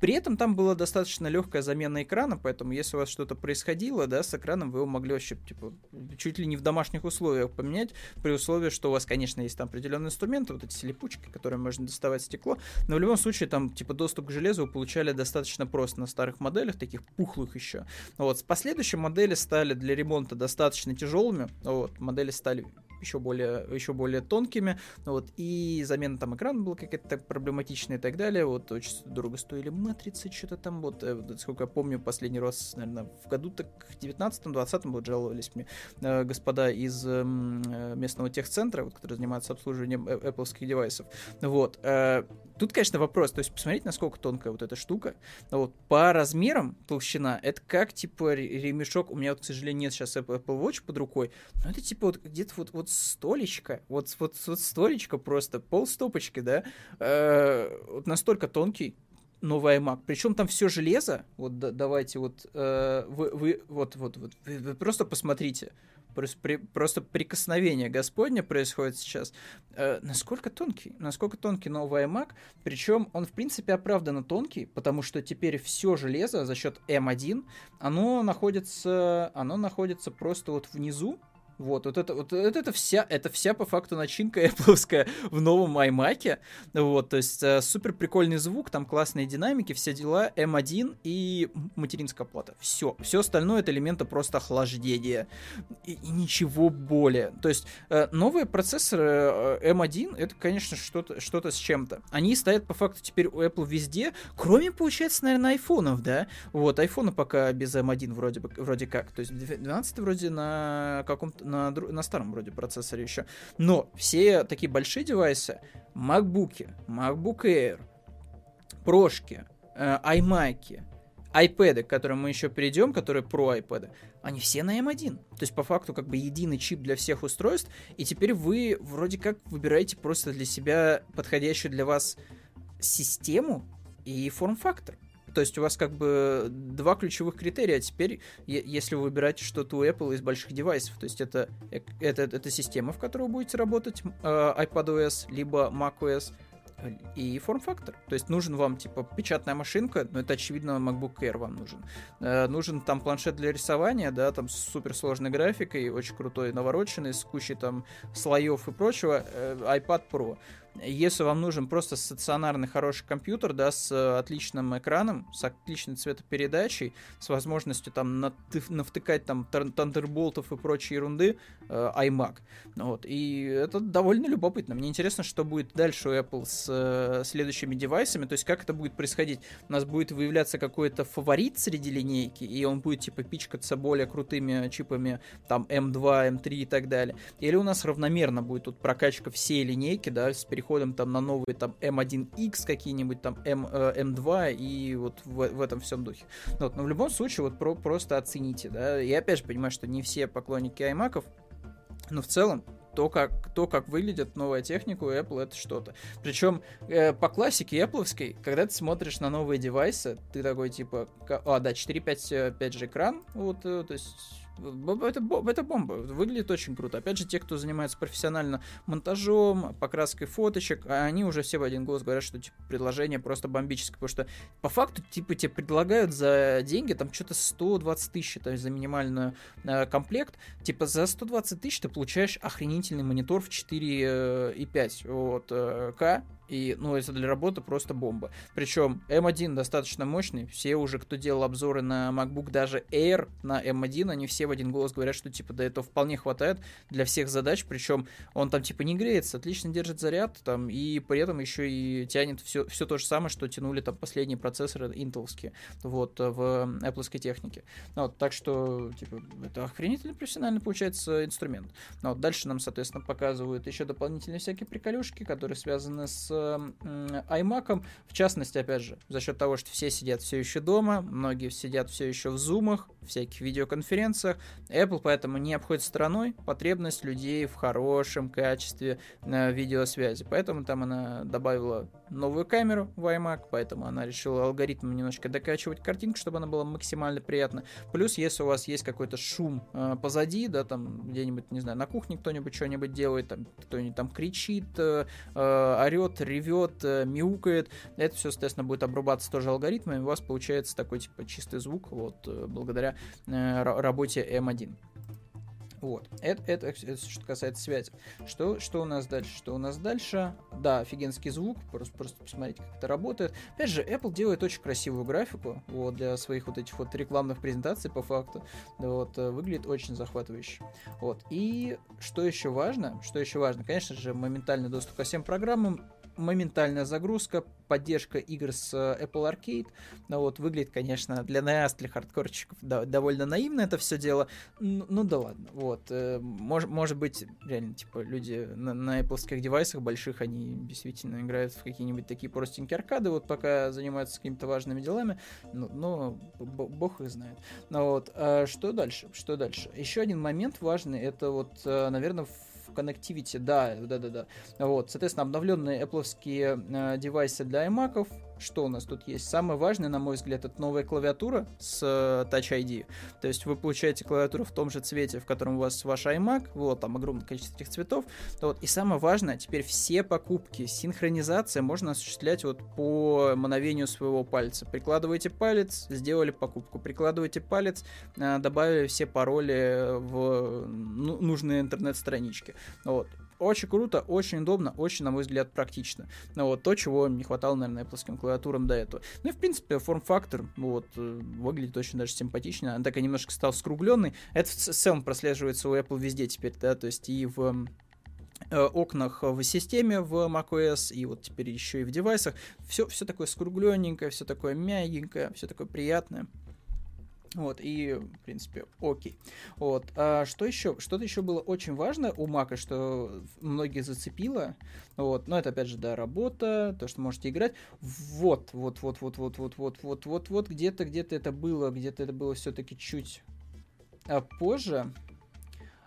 При этом там была достаточно легкая замена экрана, поэтому если у вас что-то происходило, да, с экраном, вы его могли вообще, типа, чуть ли не в домашних условиях поменять, при условии, что у вас, конечно, есть там определенные инструменты, вот эти слепучки, которые можно доставать стекло, но в любом случае там, типа, доступ к железу вы получали достаточно просто на старых моделях, таких пухлых еще. Вот, с последующей модели стали для ремонта достаточно тяжелыми, вот, модели стали еще более, еще более тонкими, вот, и замена там экрана была какая-то проблематичная и так далее, вот, очень дорого стоили матрицы, что-то там, вот, э, сколько я помню, последний раз, наверное, в году так 19-20 вот жаловались мне э, господа из эм, э, местного техцентра, вот, который занимается обслуживанием э, Apple девайсов, вот, э, тут, конечно, вопрос, то есть посмотрите, насколько тонкая вот эта штука, вот, по размерам толщина, это как, типа, ремешок, у меня, вот, к сожалению, нет сейчас Apple Watch под рукой, но это, типа, вот где-то вот, вот вот столечко, вот, вот, вот столечко просто, пол стопочки, да, э, вот настолько тонкий, новый iMac. Причем там все железо. Вот да, давайте вот э, вы, вы вот вот вот вы, вы просто посмотрите. Просто, при, просто прикосновение Господня происходит сейчас. Э, насколько тонкий, насколько тонкий новый iMac. Причем он в принципе оправданно тонкий, потому что теперь все железо за счет M1 оно находится, оно находится просто вот внизу вот, вот это, вот это вся, это вся по факту начинка Apple в новом iMac. Вот, то есть э, супер прикольный звук, там классные динамики, все дела, M1 и материнская плата. Все, все остальное это элементы просто охлаждения и, и ничего более. То есть э, новые процессоры э, M1 это, конечно, что-то что с чем-то. Они стоят по факту теперь у Apple везде, кроме, получается, наверное, айфонов, да? Вот, айфоны пока без M1 вроде бы, вроде как. То есть 12 вроде на каком-то на, на старом вроде процессоре еще. Но все такие большие девайсы, MacBook, MacBook Air, прошки, э, iMac, iPad, к которым мы еще перейдем, которые про iPad, они все на M1. То есть, по факту, как бы единый чип для всех устройств, и теперь вы вроде как выбираете просто для себя подходящую для вас систему и форм-фактор. То есть у вас как бы два ключевых критерия. А теперь, если вы выбираете что-то у Apple из больших девайсов, то есть это, э, это, это система, в которой вы будете работать, э, iPadOS, либо macOS, и форм-фактор. То есть нужен вам, типа, печатная машинка, но это, очевидно, MacBook Air вам нужен. Э, нужен там планшет для рисования, да, там с суперсложной графикой, очень крутой, навороченный, с кучей там слоев и прочего, э, iPad Pro. Если вам нужен просто стационарный хороший компьютер, да, с э, отличным экраном, с отличной цветопередачей, с возможностью там навтыкать там тандерболтов и прочей ерунды, э, iMac. Вот. И это довольно любопытно. Мне интересно, что будет дальше у Apple с э, следующими девайсами, то есть как это будет происходить. У нас будет выявляться какой-то фаворит среди линейки, и он будет типа пичкаться более крутыми чипами, там M2, M3 и так далее. Или у нас равномерно будет тут прокачка всей линейки, да, с переходом переходом там на новые там M1X какие-нибудь, там M, э, M2 и вот в, в этом всем духе. Вот, но в любом случае вот про, просто оцените, да. Я опять же понимаю, что не все поклонники iMac, но в целом то, как, то, как выглядит новая техника у Apple, это что-то. Причем э, по классике Apple, когда ты смотришь на новые девайсы, ты такой типа, а, да, 4.5 5 же экран, вот, э, то есть это, это бомба. Выглядит очень круто. Опять же, те, кто занимается профессионально монтажом, покраской фоточек, они уже все в один голос говорят, что типа, предложение просто бомбическое. Потому что по факту, типа, тебе предлагают за деньги там что-то 120 тысяч, то есть за минимальный э, комплект. Типа за 120 тысяч ты получаешь охренительный монитор в 4,5 вот, э, К И, ну, это для работы просто бомба. Причем M1 достаточно мощный. Все уже, кто делал обзоры на MacBook, даже Air на M1, они все в один голос говорят, что, типа, да этого вполне хватает для всех задач. Причем он там, типа, не греется, отлично держит заряд, там, и при этом еще и тянет все, все то же самое, что тянули там последние процессоры интеловские, вот, в Apple технике. Ну, вот, так что, типа, это охренительно профессиональный получается инструмент. Ну, вот, дальше нам, соответственно, показывают еще дополнительные всякие приколюшки, которые связаны с iMac. В частности, опять же, за счет того, что все сидят все еще дома, многие сидят все еще в зумах, всяких видеоконференциях, Apple поэтому не обходит стороной потребность людей в хорошем качестве э, видеосвязи. Поэтому там она добавила новую камеру в iMac, поэтому она решила алгоритм немножко докачивать картинку, чтобы она была максимально приятна. Плюс, если у вас есть какой-то шум э, позади, да, там где-нибудь, не знаю, на кухне кто-нибудь что-нибудь делает, там кто-нибудь там кричит, э, э, орет, ревет, э, мяукает, это все, соответственно, будет обрубаться тоже алгоритмами, у вас получается такой, типа, чистый звук, вот, э, благодаря э, работе M1. Вот. Это, это, это что касается связи. Что, что у нас дальше? Что у нас дальше? Да, офигенский звук. Просто, просто посмотрите, как это работает. Опять же, Apple делает очень красивую графику вот, для своих вот этих вот рекламных презентаций по факту. Вот, э, выглядит очень захватывающе. Вот. И что еще важно? Что еще важно? Конечно же, моментальный доступ ко всем программам моментальная загрузка, поддержка игр с э, Apple Arcade. Ну вот, выглядит, конечно, для нас, для хардкорщиков, да, довольно наивно это все дело. Ну, ну да ладно, вот. Э, мож, может быть, реально, типа, люди на, на Apple девайсах больших, они действительно играют в какие-нибудь такие простенькие аркады, вот пока занимаются какими-то важными делами, но, но бог их знает. Ну вот, а что дальше? Что дальше? Еще один момент важный, это вот, э, наверное, Connectivity, да, да, да, да. Вот, соответственно, обновленные Apple э, девайсы для iMac, что у нас тут есть? Самое важное, на мой взгляд, это новая клавиатура с э, Touch ID. То есть вы получаете клавиатуру в том же цвете, в котором у вас ваш iMac, вот, там огромное количество этих цветов. Вот. И самое важное, теперь все покупки, синхронизация можно осуществлять вот по мановению своего пальца. Прикладываете палец, сделали покупку. Прикладываете палец, э, добавили все пароли в ну, нужные интернет-странички. Вот. Очень круто, очень удобно, очень, на мой взгляд, практично. Ну, вот то, чего не хватало, наверное, Apple клавиатурам до этого. Ну и, в принципе, форм-фактор, вот, э, выглядит очень даже симпатично. Она такая немножко стал скругленный. Это в целом прослеживается у Apple везде теперь, да, то есть и в э, окнах в системе в macOS и вот теперь еще и в девайсах. Все, все такое скругленненькое, все такое мягенькое, все такое приятное. Вот, и, в принципе, окей. Вот, а что еще? Что-то еще было очень важно у Мака, что многие зацепило. Вот, но это, опять же, да, работа, то, что можете играть. Вот, вот, вот, вот, вот, вот, вот, вот, вот, вот, где-то, где-то это было, где-то это было все-таки чуть а позже.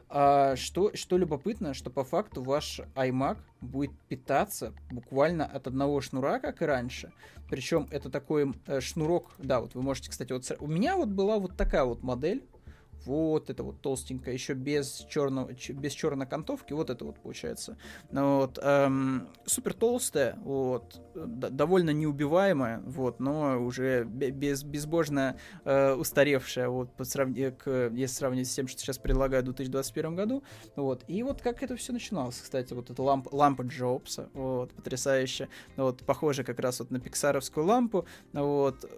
А, что, что любопытно, что по факту ваш iMac будет питаться буквально от одного шнура, как и раньше. Причем это такой э, шнурок, да, вот вы можете, кстати, вот у меня вот была вот такая вот модель, вот это вот толстенькая, еще без черного, без черной окантовки, вот это вот получается. Ну вот, эм, супер толстая, вот, довольно неубиваемая, вот, но уже без, безбожно э, устаревшая, вот, по к, если сравнить с тем, что сейчас предлагаю в 2021 году, вот, и вот как это все начиналось, кстати, вот эта лампа, лампа Джобса, вот, потрясающая, вот, похожа как раз вот на пиксаровскую лампу, вот,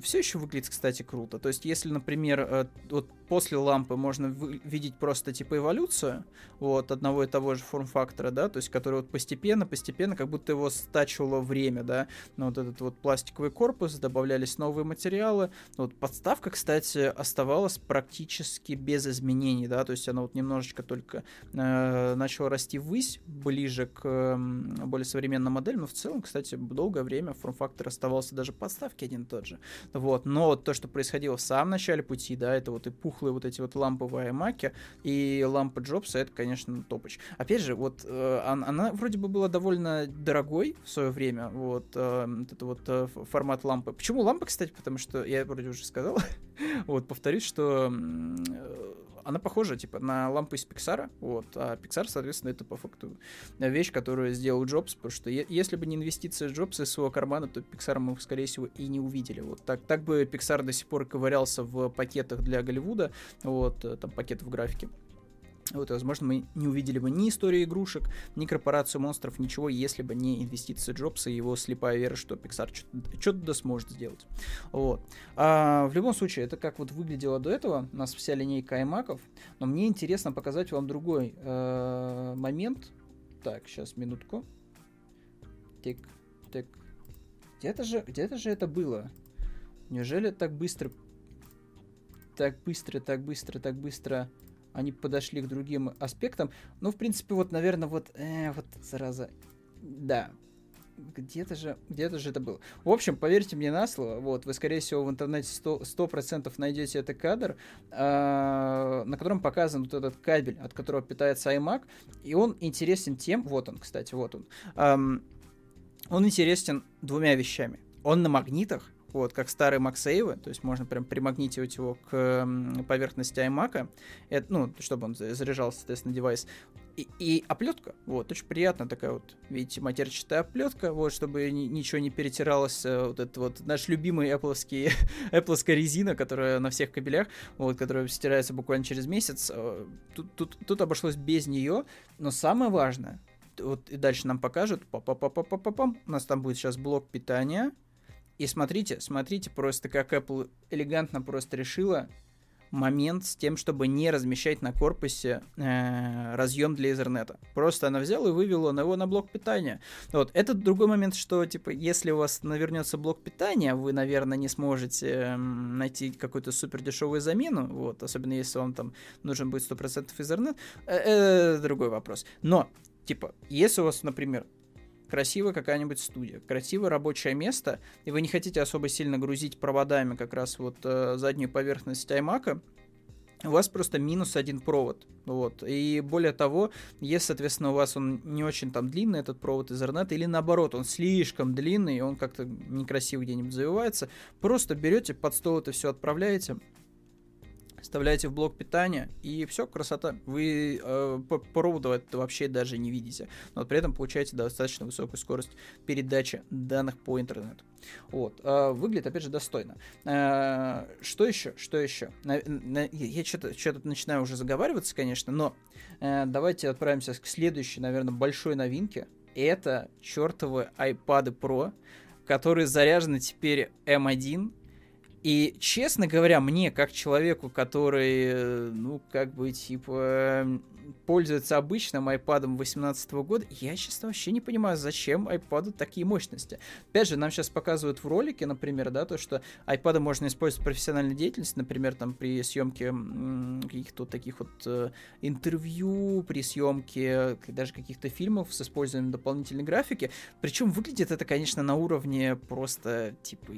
все еще выглядит, кстати, круто, то есть, если, например, э, вот после лампы можно видеть просто типа эволюцию вот одного и того же форм-фактора, да, то есть который вот постепенно, постепенно, как будто его стачивало время, да, ну, вот этот вот пластиковый корпус, добавлялись новые материалы, вот подставка, кстати, оставалась практически без изменений, да, то есть она вот немножечко только э, начала расти ввысь, ближе к э, более современным моделям, но в целом, кстати, долгое время форм-фактор оставался даже подставки один и тот же, вот, но вот то, что происходило в самом начале пути, да, это вот эпуха тухлые вот эти вот ламповые маки, и лампа Джобса, это, конечно, топоч. Опять же, вот э, она, она вроде бы была довольно дорогой в свое время, вот, э, вот это вот э, формат лампы. Почему лампа, кстати? Потому что, я вроде уже сказал, вот, повторюсь, что она похожа, типа, на лампу из Pixar, вот, а Pixar, соответственно, это по факту вещь, которую сделал Джобс, потому что если бы не инвестиция Джобса из своего кармана, то Pixar мы, скорее всего, и не увидели, вот, так, так бы Pixar до сих пор ковырялся в пакетах для Голливуда, вот, э, там, пакетов графики, Вот, возможно, мы не увидели бы ни истории игрушек, ни корпорацию монстров, ничего, если бы не инвестиции Джобса и его слепая вера, что Pixar что-то да сможет сделать. Вот. А, в любом случае, это как вот выглядело до этого. У нас вся линейка аймаков. Но мне интересно показать вам другой э, момент. Так, сейчас, минутку. Тик, тик. Где-то же, где-то же это было. Неужели так быстро... Так быстро, так быстро, так быстро они подошли к другим аспектам. Ну, в принципе, вот, наверное, вот, э, вот, зараза, да, где-то же, где-то же это было. В общем, поверьте мне на слово, вот, вы, скорее всего, в интернете 100%, 100% найдете этот кадр, э, на котором показан вот этот кабель, от которого питается iMac, и он интересен тем, вот он, кстати, вот он, э, он интересен двумя вещами. Он на магнитах, вот, как старый MagSafe, то есть можно прям примагнитивать его к поверхности iMac, это, ну, чтобы он заряжал, соответственно, девайс. И, и оплетка, вот, очень приятно такая вот, видите, матерчатая оплетка, вот, чтобы ни, ничего не перетиралось, э, вот этот вот наш любимый Appleский, Apple резина, которая на всех кабелях, вот, которая стирается буквально через месяц, э, тут, тут, тут обошлось без нее, но самое важное, вот и дальше нам покажут, па па па па па па пам у нас там будет сейчас блок питания, и смотрите, смотрите просто, как Apple элегантно просто решила момент с тем, чтобы не размещать на корпусе э, разъем для Ethernet. Просто она взяла и вывела его на блок питания. Вот. Это другой момент, что, типа, если у вас навернется блок питания, вы, наверное, не сможете э, найти какую-то супер дешевую замену, вот, особенно если вам там нужен будет 100% Ethernet, э, э, другой вопрос. Но, типа, если у вас, например, красивая какая-нибудь студия, красивое рабочее место, и вы не хотите особо сильно грузить проводами как раз вот э, заднюю поверхность iMac, у вас просто минус один провод. Вот. И более того, если, соответственно, у вас он не очень там длинный, этот провод Ethernet, или наоборот, он слишком длинный, и он как-то некрасиво где-нибудь завивается, просто берете, под стол это все отправляете, вставляете в блок питания, и все, красота. Вы э, по вообще даже не видите, но при этом получаете достаточно высокую скорость передачи данных по интернету. Вот. Э, выглядит, опять же, достойно. Э, что еще? Что еще? На, на, я что-то что начинаю уже заговариваться, конечно, но э, давайте отправимся к следующей, наверное, большой новинке. Это чертовы iPad Pro, которые заряжены теперь M1 и, честно говоря, мне, как человеку, который, э, ну, как бы, типа, пользуется обычным iPad 2018 года, я, честно, вообще не понимаю, зачем iPad такие мощности. Опять же, нам сейчас показывают в ролике, например, да, то, что iPad можно использовать в профессиональной деятельности, например, там, при съемке каких-то таких вот э, интервью, при съемке даже каких-то фильмов с использованием дополнительной графики. Причем выглядит это, конечно, на уровне просто, типа,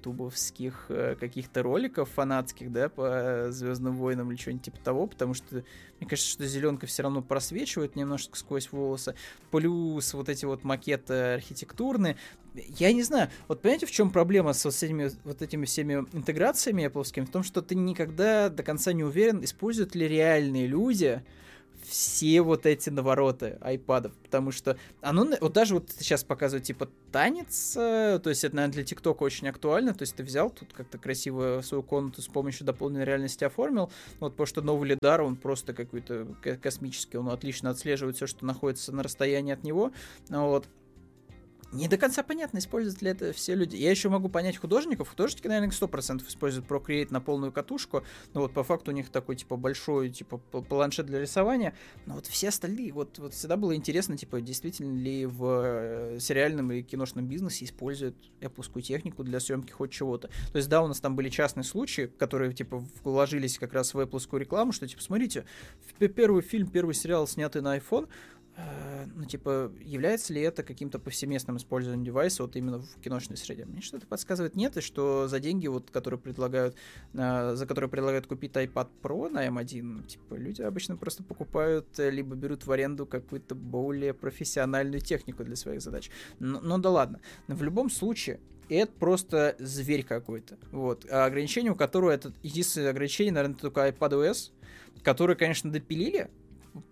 ютубовских э, каких-то роликов фанатских, да, по Звездным войнам или что-нибудь типа того, потому что мне кажется, что зеленка все равно просвечивает немножко сквозь волосы. Плюс вот эти вот макеты архитектурные. Я не знаю, вот понимаете, в чем проблема с вот этими, вот этими всеми интеграциями Apple? В том, что ты никогда до конца не уверен, используют ли реальные люди все вот эти навороты айпадов, потому что оно, вот даже вот сейчас показывают, типа, танец, э, то есть это, наверное, для ТикТока очень актуально, то есть ты взял тут как-то красиво свою комнату с помощью дополненной реальности оформил, вот потому что новый лидар, он просто какой-то космический, он отлично отслеживает все, что находится на расстоянии от него, вот, не до конца понятно, используют ли это все люди. Я еще могу понять художников. Художники, наверное, 100% используют Procreate на полную катушку. Но вот по факту у них такой, типа, большой, типа, планшет для рисования. Но вот все остальные, вот, вот всегда было интересно, типа, действительно ли в э, сериальном или киношном бизнесе используют Apple технику для съемки хоть чего-то. То есть, да, у нас там были частные случаи, которые, типа, вложились как раз в Apple рекламу, что, типа, смотрите, первый фильм, первый сериал, снятый на iPhone, ну, типа, является ли это каким-то повсеместным использованием девайса вот именно в киношной среде? Мне что-то подсказывает нет, и что за деньги, вот, которые предлагают, э, за которые предлагают купить iPad Pro на M1, типа, люди обычно просто покупают, э, либо берут в аренду какую-то более профессиональную технику для своих задач. Но, но да ладно. Но в любом случае, это просто зверь какой-то. Вот. А ограничение, у которого это единственное ограничение, наверное, только iPadOS, который, конечно, допилили,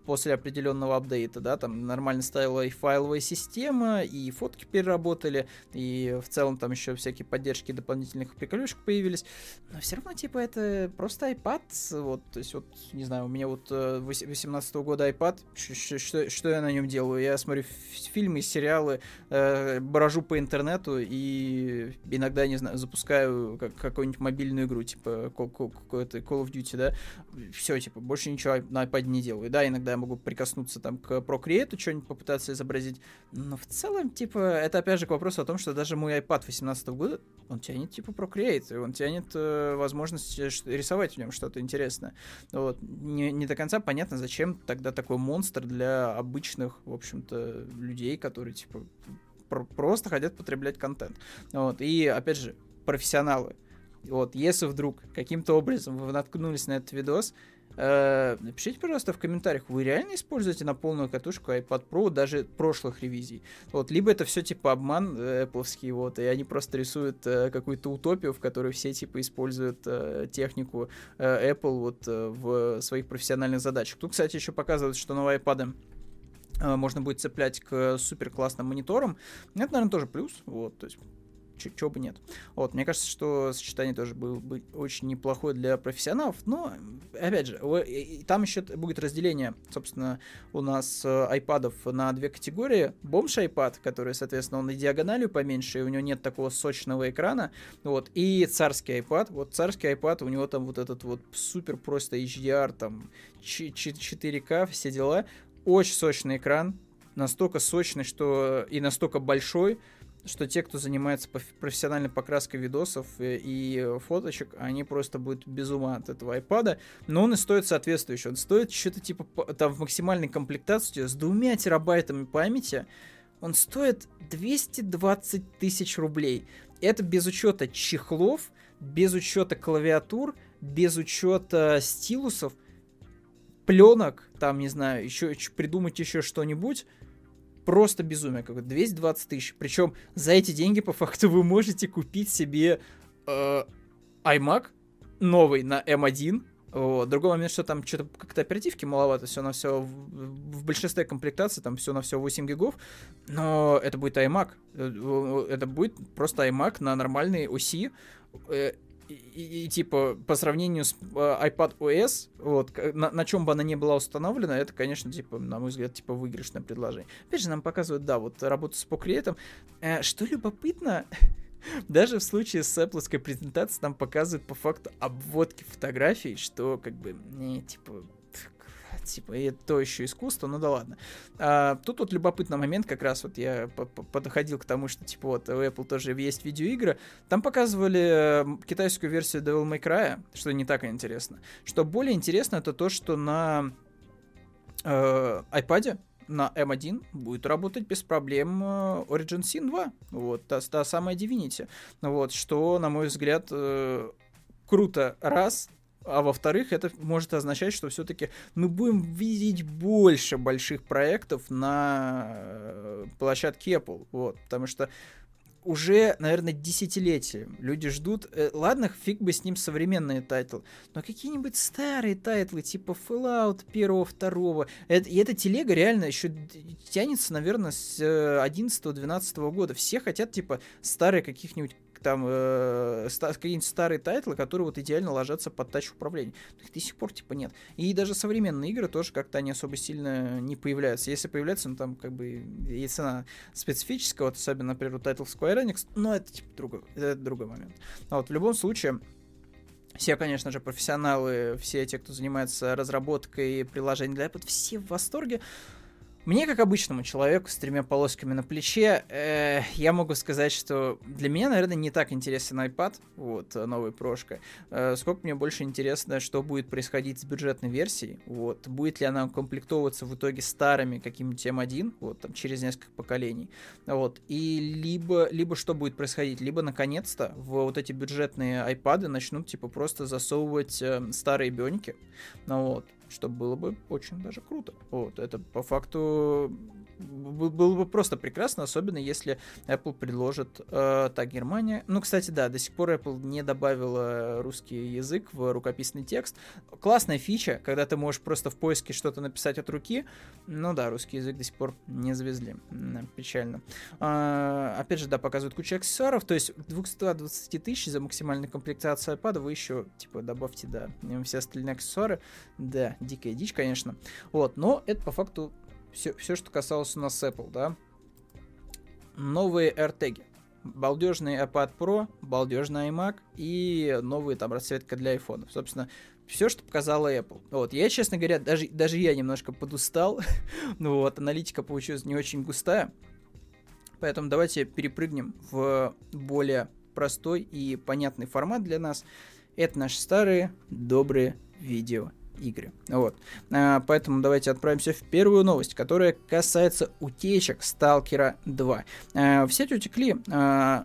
после определенного апдейта, да, там нормально стала и файловая система, и фотки переработали, и в целом там еще всякие поддержки дополнительных приколюшек появились, но все равно, типа, это просто iPad, вот, то есть вот, не знаю, у меня вот 18 -го года iPad, что, что я на нем делаю? Я смотрю фильмы, сериалы, э, брожу по интернету и иногда, не знаю, запускаю как, какую-нибудь мобильную игру, типа какой-то Call of Duty, да, все, типа, больше ничего на iPad не делаю. Да, иногда могу прикоснуться там к Procreate, что-нибудь попытаться изобразить, но в целом, типа, это опять же к вопросу о том, что даже мой iPad 18 года, он тянет, типа, Procreate, он тянет э, возможность э, рисовать в нем что-то интересное. Вот. Не, не до конца понятно, зачем тогда такой монстр для обычных, в общем-то, людей, которые, типа, про- просто хотят потреблять контент. Вот. И, опять же, профессионалы. Вот, если вдруг каким-то образом вы наткнулись на этот видос, напишите, пожалуйста, в комментариях, вы реально используете на полную катушку iPad Pro даже прошлых ревизий? Вот, либо это все типа обман э, Apple, вот, и они просто рисуют э, какую-то утопию, в которой все типа используют э, технику э, Apple вот э, в своих профессиональных задачах. Тут, кстати, еще показывают, что новые iPad э, можно будет цеплять к супер классным мониторам. Это, наверное, тоже плюс. Вот, то есть чего бы нет. Вот, мне кажется, что сочетание тоже было бы очень неплохое для профессионалов, но, опять же, там еще будет разделение, собственно, у нас айпадов на две категории. Бомж iPad, который, соответственно, он и диагональю поменьше, и у него нет такого сочного экрана, вот, и царский iPad. Вот царский iPad, у него там вот этот вот супер просто HDR, там 4К, все дела. Очень сочный экран, настолько сочный, что и настолько большой, что те, кто занимается профессиональной покраской видосов э, и фоточек, они просто будут без ума от этого iPad. Но он и стоит соответствующе. Он стоит что-то типа там в максимальной комплектации с двумя терабайтами памяти. Он стоит 220 тысяч рублей. Это без учета чехлов, без учета клавиатур, без учета стилусов, пленок, там, не знаю, еще придумать еще что-нибудь просто безумие какое 220 тысяч. Причем за эти деньги, по факту, вы можете купить себе э, iMac новый на M1. Вот. Другой момент, что там что-то как-то оперативки маловато, все на все в, в большинстве комплектаций, там все на все 8 гигов, но это будет iMac. Э, это будет просто iMac на нормальной оси. Э, и, и, типа, по сравнению с э, iPad OS, вот, на, на чем бы она не была установлена, это, конечно, типа, на мой взгляд, типа, выигрышное предложение. Опять же, нам показывают, да, вот, работу с Procreate. Э, что любопытно, даже в случае с Apple презентацией нам показывают по факту обводки фотографий, что, как бы, не, типа, типа, и это то еще искусство, ну да ладно. А, тут вот любопытный момент, как раз вот я подходил к тому, что, типа, вот у Apple тоже есть видеоигры, там показывали китайскую версию Devil May Cry, что не так интересно. Что более интересно, это то, что на э, iPad на M1 будет работать без проблем э, Original Sin 2. Вот, та, та самая Divinity. Вот, что, на мой взгляд, э, круто, раз, а во-вторых, это может означать, что все-таки мы будем видеть больше больших проектов на э, площадке Apple. Вот, потому что уже, наверное, десятилетия люди ждут. Э, ладно, фиг бы с ним современные тайтлы, но какие-нибудь старые тайтлы, типа Fallout первого, второго. Это, и эта телега реально еще тянется, наверное, с 11-12 э, года. Все хотят, типа, старые каких-нибудь там э, какие-нибудь старые тайтлы, которые вот идеально ложатся под touch управления. Их до сих пор типа нет. И даже современные игры тоже как-то они особо сильно не появляются. Если появляются, ну там как бы и цена специфическая, вот особенно, например, у тайтл Square Enix, но это типа другой, это другой момент. А вот в любом случае, все, конечно же, профессионалы, все те, кто занимается разработкой приложений для iPad, все в восторге. Мне, как обычному человеку с тремя полосками на плече, э, я могу сказать, что для меня, наверное, не так интересен iPad, вот, новый прошка, э, сколько мне больше интересно, что будет происходить с бюджетной версией, вот, будет ли она комплектовываться в итоге старыми каким-нибудь M1, вот, там, через несколько поколений, вот, и либо, либо что будет происходить, либо, наконец-то, в вот эти бюджетные iPad начнут, типа, просто засовывать э, старые бионики, ну, вот, что было бы очень даже круто. Вот, это по факту было бы просто прекрасно, особенно если Apple предложит э, так Германия. Ну, кстати, да, до сих пор Apple не добавила русский язык в рукописный текст. Классная фича, когда ты можешь просто в поиске что-то написать от руки. Ну да, русский язык до сих пор не завезли. Печально. А, опять же, да, показывают кучу аксессуаров, то есть 220 тысяч за максимальную комплектацию iPad вы еще, типа, добавьте, да, все остальные аксессуары. Да, дикая дичь, конечно. Вот, но это по факту все, все, что касалось у нас Apple, да. Новые AirTag. Балдежный iPad Pro, балдежный iMac и новые там расцветка для iPhone. Собственно, все, что показала Apple. Вот, я, честно говоря, даже, даже я немножко подустал. ну вот, аналитика получилась не очень густая. Поэтому давайте перепрыгнем в более простой и понятный формат для нас. Это наши старые добрые видео игры. Вот. А, поэтому давайте отправимся в первую новость, которая касается утечек Сталкера 2. А, в сеть утекли а,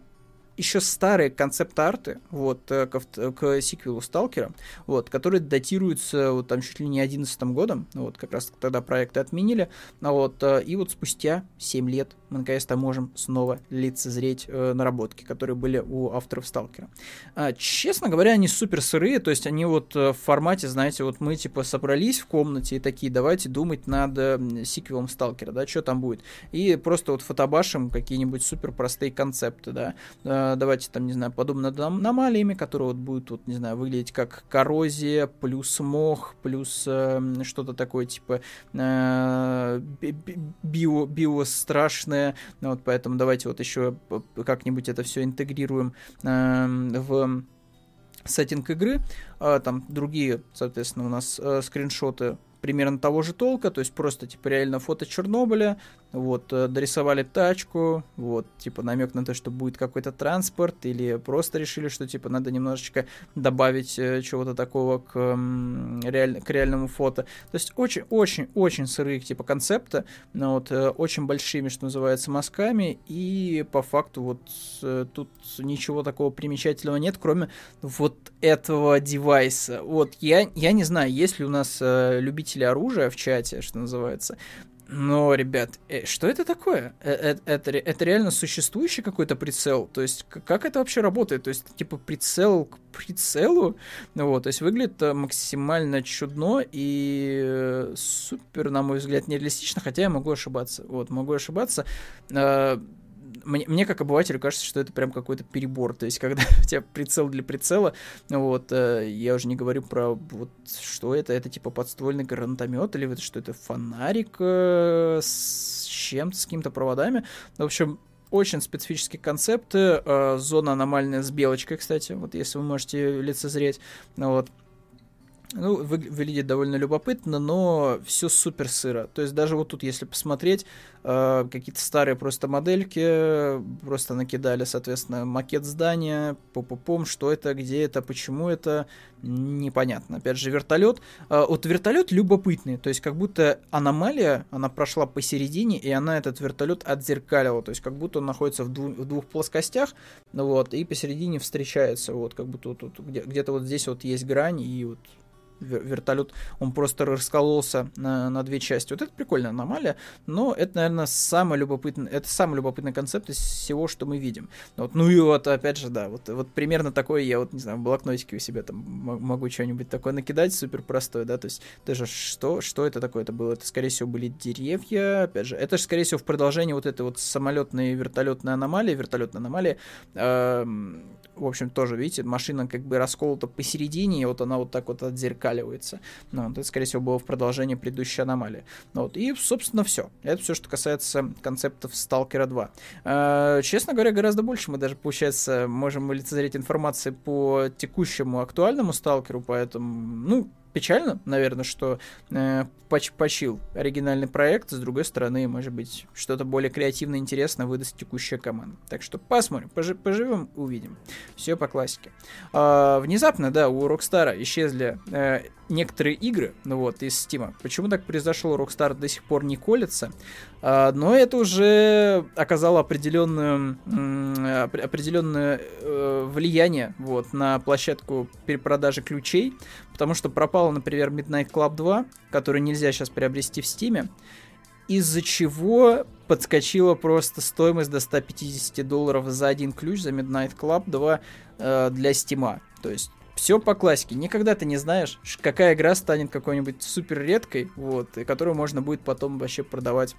еще старые концепт-арты вот, э, к, к сиквелу Сталкера, вот, которые датируются вот, там чуть ли не 11 годом, вот, как раз тогда проекты отменили, вот, э, и вот спустя 7 лет мы наконец-то можем снова лицезреть э, наработки, которые были у авторов Сталкера. А, честно говоря, они супер сырые, то есть они вот э, в формате, знаете, вот мы типа собрались в комнате и такие, давайте думать над э, сиквелом Сталкера, да, что там будет, и просто вот фотобашим какие-нибудь супер простые концепты, да, э, давайте там, не знаю, подобно над аномалиями, которые вот будут, вот, не знаю, выглядеть как коррозия, плюс мох, плюс э, что-то такое, типа э, био, био. Ну, вот поэтому давайте вот еще как-нибудь это все интегрируем э, в сеттинг игры. А, там другие, соответственно, у нас э, скриншоты примерно того же толка, то есть просто, типа, реально фото Чернобыля, вот, э, дорисовали тачку, вот, типа, намек на то, что будет какой-то транспорт, или просто решили, что, типа, надо немножечко добавить э, чего-то такого к, реаль... к реальному фото. То есть очень-очень-очень сырые, типа, концепты, но вот, э, очень большими, что называется, мазками, и по факту вот тут ничего такого примечательного нет, кроме вот этого девайса. Вот, я, я не знаю, есть ли у нас любители оружия в чате, что называется, но, ребят, э, что это такое? Э, э, это, это реально существующий какой-то прицел? То есть, как это вообще работает? То есть, типа, прицел к прицелу? Вот, то есть, выглядит максимально чудно и супер, на мой взгляд, нереалистично, хотя я могу ошибаться. Вот, могу ошибаться мне, мне как обывателю кажется, что это прям какой-то перебор. То есть, когда у тебя прицел для прицела, вот, э, я уже не говорю про вот что это, это типа подствольный гранатомет, или это что это фонарик э, с чем-то, с какими-то проводами. В общем, очень специфические концепты. Э, зона аномальная с белочкой, кстати, вот если вы можете лицезреть. Вот. Ну, вы, выглядит довольно любопытно, но все супер сыро. То есть даже вот тут, если посмотреть, э, какие-то старые просто модельки, просто накидали, соответственно, макет здания, по-по-пом, что это, где это, почему это, непонятно. Опять же, вертолет. Э, вот вертолет любопытный, то есть как будто аномалия, она прошла посередине, и она этот вертолет отзеркалила, то есть как будто он находится в, дву- в двух плоскостях, вот, и посередине встречается, вот, как будто вот, вот где- где-то вот здесь вот есть грань, и вот вертолет, он просто раскололся на, на две части. Вот это прикольная аномалия, но это, наверное, самый любопытный, это самый любопытный концепт из всего, что мы видим. Вот, ну и вот, опять же, да, вот, вот примерно такое я вот, не знаю, в блокнотике у себя там могу что-нибудь такое накидать, супер простое, да, то есть даже что, что это такое это было? Это, скорее всего, были деревья, опять же, это же, скорее всего, в продолжении вот этой вот самолетной вертолетной аномалии, вертолетной аномалии, в общем, тоже, видите, машина как бы расколота посередине, и вот она вот так вот отзеркаливается. Ну, это, скорее всего, было в продолжении предыдущей аномалии. Ну, вот, и, собственно, все. Это все, что касается концептов Сталкера 2. Э, честно говоря, гораздо больше мы даже, получается, можем лицезреть информации по текущему актуальному Сталкеру, поэтому, ну, печально, наверное, что э, поч почил оригинальный проект. С другой стороны, может быть, что-то более креативно интересно выдаст текущая команда. Так что посмотрим, пожи поживем, увидим. Все по классике. Э, внезапно, да, у Рокстара исчезли э, некоторые игры, ну вот, из Steam. Почему так произошло, Rockstar до сих пор не колется, а, но это уже оказало определенную, определенное э, влияние вот, на площадку перепродажи ключей, потому что пропало, например, Midnight Club 2, который нельзя сейчас приобрести в Steam, из-за чего подскочила просто стоимость до 150 долларов за один ключ за Midnight Club 2 э, для Steam. То есть все по классике. Никогда ты не знаешь, какая игра станет какой-нибудь супер редкой, вот, и которую можно будет потом вообще продавать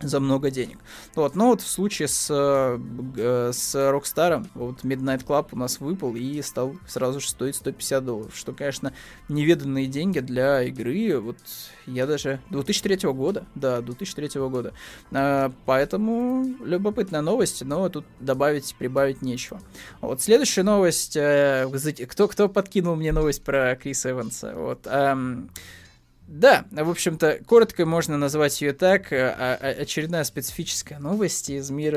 за много денег. Вот, но вот в случае с, э, с Rockstar, вот Midnight Club у нас выпал и стал сразу же стоить 150 долларов, что, конечно, неведанные деньги для игры, вот я даже 2003 года, да, 2003 года. А, поэтому любопытная новость, но тут добавить, прибавить нечего. Вот следующая новость, э, кто, кто подкинул мне новость про Криса Эванса? Вот, эм, да, в общем-то, коротко можно назвать ее так. Э, а, а, очередная специфическая новость из мира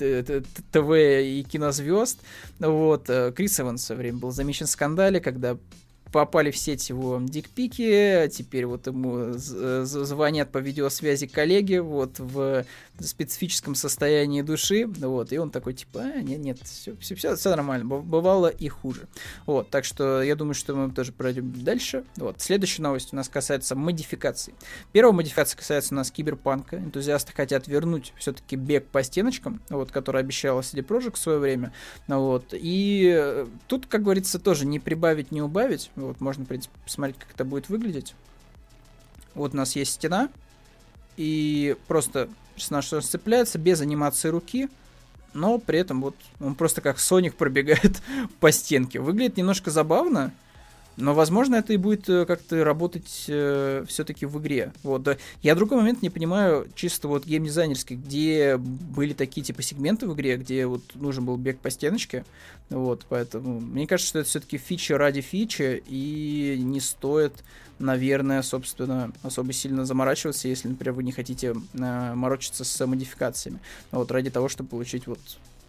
э, ТВ и кинозвезд. Вот, э, Крис Эванс в время был замечен в скандале, когда попали в сеть его дикпики, а теперь вот ему звонят по видеосвязи коллеги, вот в специфическом состоянии души, вот, и он такой, типа, а, нет, нет, все, все, все, все нормально, бывало и хуже. Вот, так что я думаю, что мы тоже пройдем дальше. Вот, следующая новость у нас касается модификаций. Первая модификация касается у нас киберпанка. Энтузиасты хотят вернуть все-таки бег по стеночкам, вот, который обещала CD Projekt в свое время, вот, и тут, как говорится, тоже не прибавить, не убавить, вот, можно, в принципе, посмотреть, как это будет выглядеть. Вот у нас есть стена, и просто персонаж цепляется без анимации руки, но при этом вот он просто как Соник пробегает по стенке. Выглядит немножко забавно, но, возможно, это и будет э, как-то работать э, все-таки в игре. Вот, да. Я другой момент не понимаю, чисто вот геймдизайнерски, где были такие типа сегменты в игре, где вот нужен был бег по стеночке. Вот, поэтому мне кажется, что это все-таки фича ради фичи, и не стоит, наверное, собственно, особо сильно заморачиваться, если, например, вы не хотите э, морочиться с модификациями. Вот, ради того, чтобы получить вот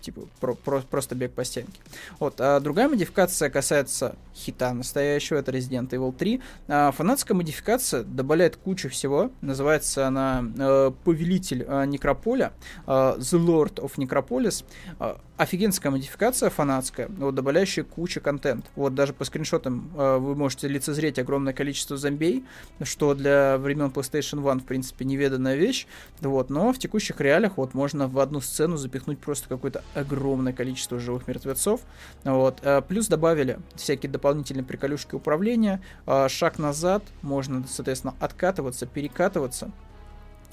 типа про, про, просто бег по стенке. Вот, а другая модификация касается хита настоящего, это Resident Evil 3. А, фанатская модификация добавляет кучу всего, называется она э, Повелитель э, Некрополя, э, The Lord of Necropolis. Э, офигенская модификация фанатская, вот, добавляющая кучу контент. Вот даже по скриншотам э, вы можете лицезреть огромное количество зомбей, что для времен PlayStation 1, в принципе, неведанная вещь. Вот, но в текущих реалиях вот можно в одну сцену запихнуть просто какое-то огромное количество живых мертвецов. Вот, э, плюс добавили всякие дополнительные приколюшки управления, э, шаг назад, можно, соответственно, откатываться, перекатываться.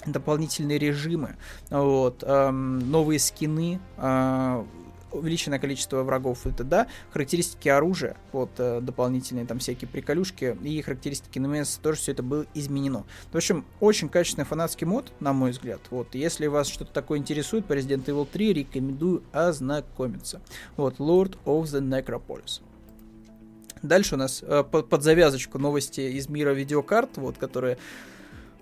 Дополнительные режимы, вот, эм, новые скины, э, увеличенное количество врагов, это да, характеристики оружия, вот, э, дополнительные там всякие приколюшки и характеристики НМС, тоже все это было изменено. В общем, очень качественный фанатский мод, на мой взгляд, вот, если вас что-то такое интересует по Resident Evil 3, рекомендую ознакомиться. Вот, Lord of the Necropolis. Дальше у нас э, под, под завязочку новости из мира видеокарт, вот, которые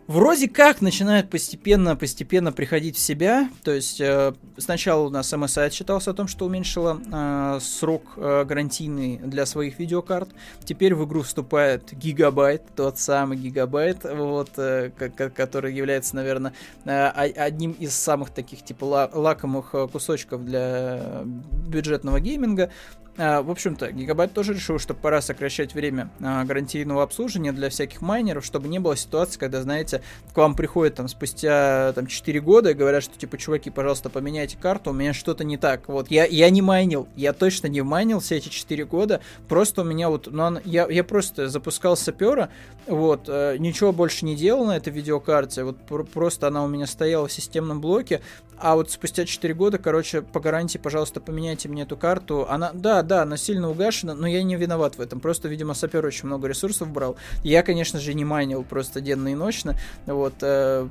вроде как начинает постепенно-постепенно приходить в себя. То есть э, сначала у нас MSI отчитался о том, что уменьшила э, срок э, гарантийный для своих видеокарт. Теперь в игру вступает гигабайт, тот самый гигабайт, вот, э, который является, наверное, э, одним из самых таких типа лакомых э, кусочков для бюджетного гейминга. А, в общем-то, Гигабайт тоже решил, что пора сокращать время а, гарантийного обслуживания для всяких майнеров, чтобы не было ситуации, когда, знаете, к вам приходят там спустя там 4 года и говорят, что типа, чуваки, пожалуйста, поменяйте карту, у меня что-то не так. Вот, я, я не майнил, я точно не майнил все эти 4 года, просто у меня вот, ну, я, я просто запускал сапера, вот, э, ничего больше не делал на этой видеокарте, вот пр- просто она у меня стояла в системном блоке, а вот спустя 4 года, короче, по гарантии, пожалуйста, поменяйте мне эту карту. Она, да, да, она сильно угашена, но я не виноват в этом. Просто, видимо, сапер очень много ресурсов брал. Я, конечно же, не майнил просто денно и ночно. Вот, э,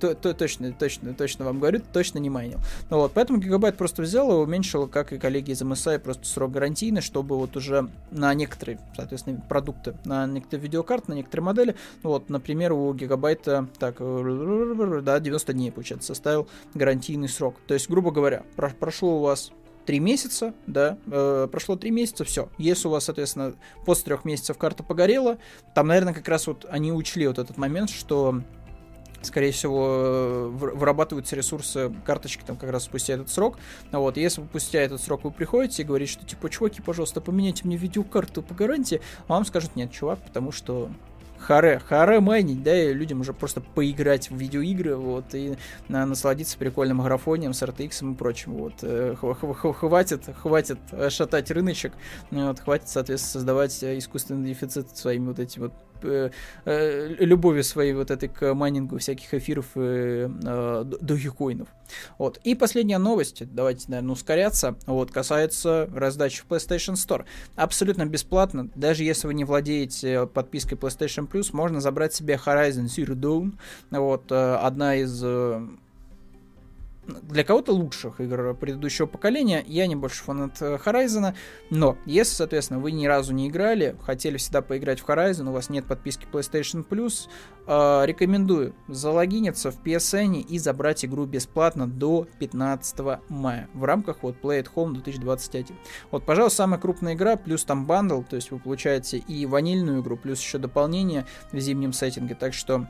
то, то, точно, точно, точно вам говорю, точно не майнил. Ну вот, поэтому Гигабайт просто взял и уменьшил, как и коллеги из MSI, просто срок гарантийный, чтобы вот уже на некоторые, соответственно, продукты, на некоторые видеокарты, на некоторые модели, ну вот, например, у Гигабайта, так, да, 90 дней, получается, составил гарантийный срок. То есть, грубо говоря, про прошло у вас три месяца, да, э, прошло три месяца, все. Если у вас, соответственно, после трех месяцев карта погорела, там, наверное, как раз вот они учли вот этот момент, что скорее всего, вырабатываются ресурсы карточки там как раз спустя этот срок. Вот, если спустя этот срок вы приходите и говорите, что типа, чуваки, пожалуйста, поменяйте мне видеокарту по гарантии, а вам скажут, нет, чувак, потому что харе, харе майнить, да, и людям уже просто поиграть в видеоигры, вот, и на, насладиться прикольным графонием с RTX и прочим, вот. Э, хватит, хватит шатать рыночек, вот, хватит, соответственно, создавать искусственный дефицит своими вот этими вот э, э, любовью своей вот этой к майнингу всяких эфиров и э, догикоинов. Вот. И последняя новость, давайте, наверное, ускоряться, вот, касается раздачи в PlayStation Store. Абсолютно бесплатно, даже если вы не владеете подпиской PlayStation Plus, можно забрать себе Horizon Zero Dawn, вот, э, одна из э, для кого-то лучших игр предыдущего поколения. Я не больше фанат э, Horizon, но если, соответственно, вы ни разу не играли, хотели всегда поиграть в Horizon, у вас нет подписки PlayStation Plus, э, рекомендую залогиниться в PSN и забрать игру бесплатно до 15 мая в рамках вот Play at Home 2021. Вот, пожалуй, самая крупная игра, плюс там bundle, то есть вы получаете и ванильную игру, плюс еще дополнение в зимнем сеттинге, так что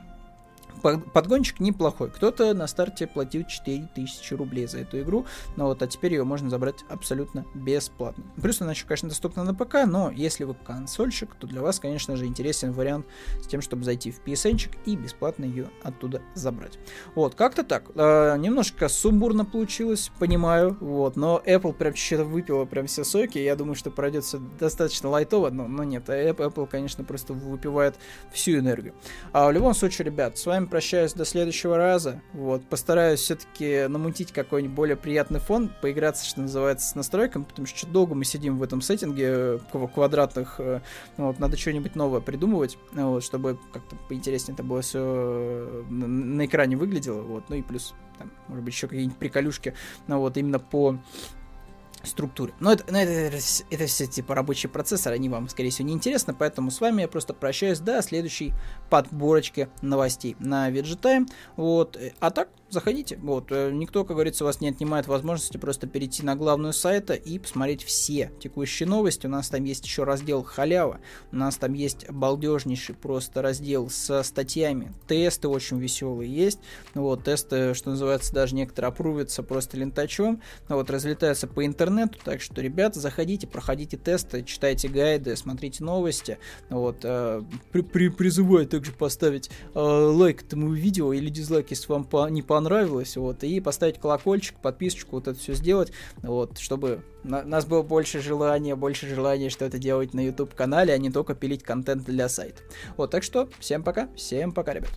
подгончик неплохой. Кто-то на старте платил 4000 рублей за эту игру, но вот, а теперь ее можно забрать абсолютно бесплатно. Плюс она еще, конечно, доступна на ПК, но если вы консольщик, то для вас, конечно же, интересен вариант с тем, чтобы зайти в PSN и бесплатно ее оттуда забрать. Вот, как-то так. Э, немножко сумбурно получилось, понимаю, вот, но Apple прям что-то выпила прям все соки, я думаю, что пройдет все достаточно лайтово, но, но нет, Apple, конечно, просто выпивает всю энергию. А в любом случае, ребят, с вами вами прощаюсь до следующего раза. Вот, постараюсь все-таки намутить какой-нибудь более приятный фон, поиграться, что называется, с настройками, потому что долго мы сидим в этом сеттинге э, квадратных. Э, вот, надо что-нибудь новое придумывать, вот, чтобы как-то поинтереснее это было все э, на экране выглядело. Вот, ну и плюс, там, может быть, еще какие-нибудь приколюшки, ну вот, именно по структуре. Но это, но это, это, это все типа рабочий процессор, они вам, скорее всего, не интересны, поэтому с вами я просто прощаюсь до следующей подборочки новостей на VGTime. Вот. А так, заходите. Вот. Э, никто, как говорится, вас не отнимает возможности просто перейти на главную сайта и посмотреть все текущие новости. У нас там есть еще раздел халява. У нас там есть балдежнейший просто раздел со статьями. Тесты очень веселые есть. Вот. Тесты, что называется, даже некоторые опрувятся просто лентачом. Вот. Разлетаются по интернету. Так что, ребята, заходите, проходите тесты, читайте гайды, смотрите новости. Вот. Э, при, при, призываю также поставить э, лайк этому видео или дизлайк, если вам по, не понравилось вот, и поставить колокольчик, подписочку, вот это все сделать, вот, чтобы на, нас было больше желания, больше желания что-то делать на YouTube канале, а не только пилить контент для сайта. Вот, так что всем пока, всем пока, ребят.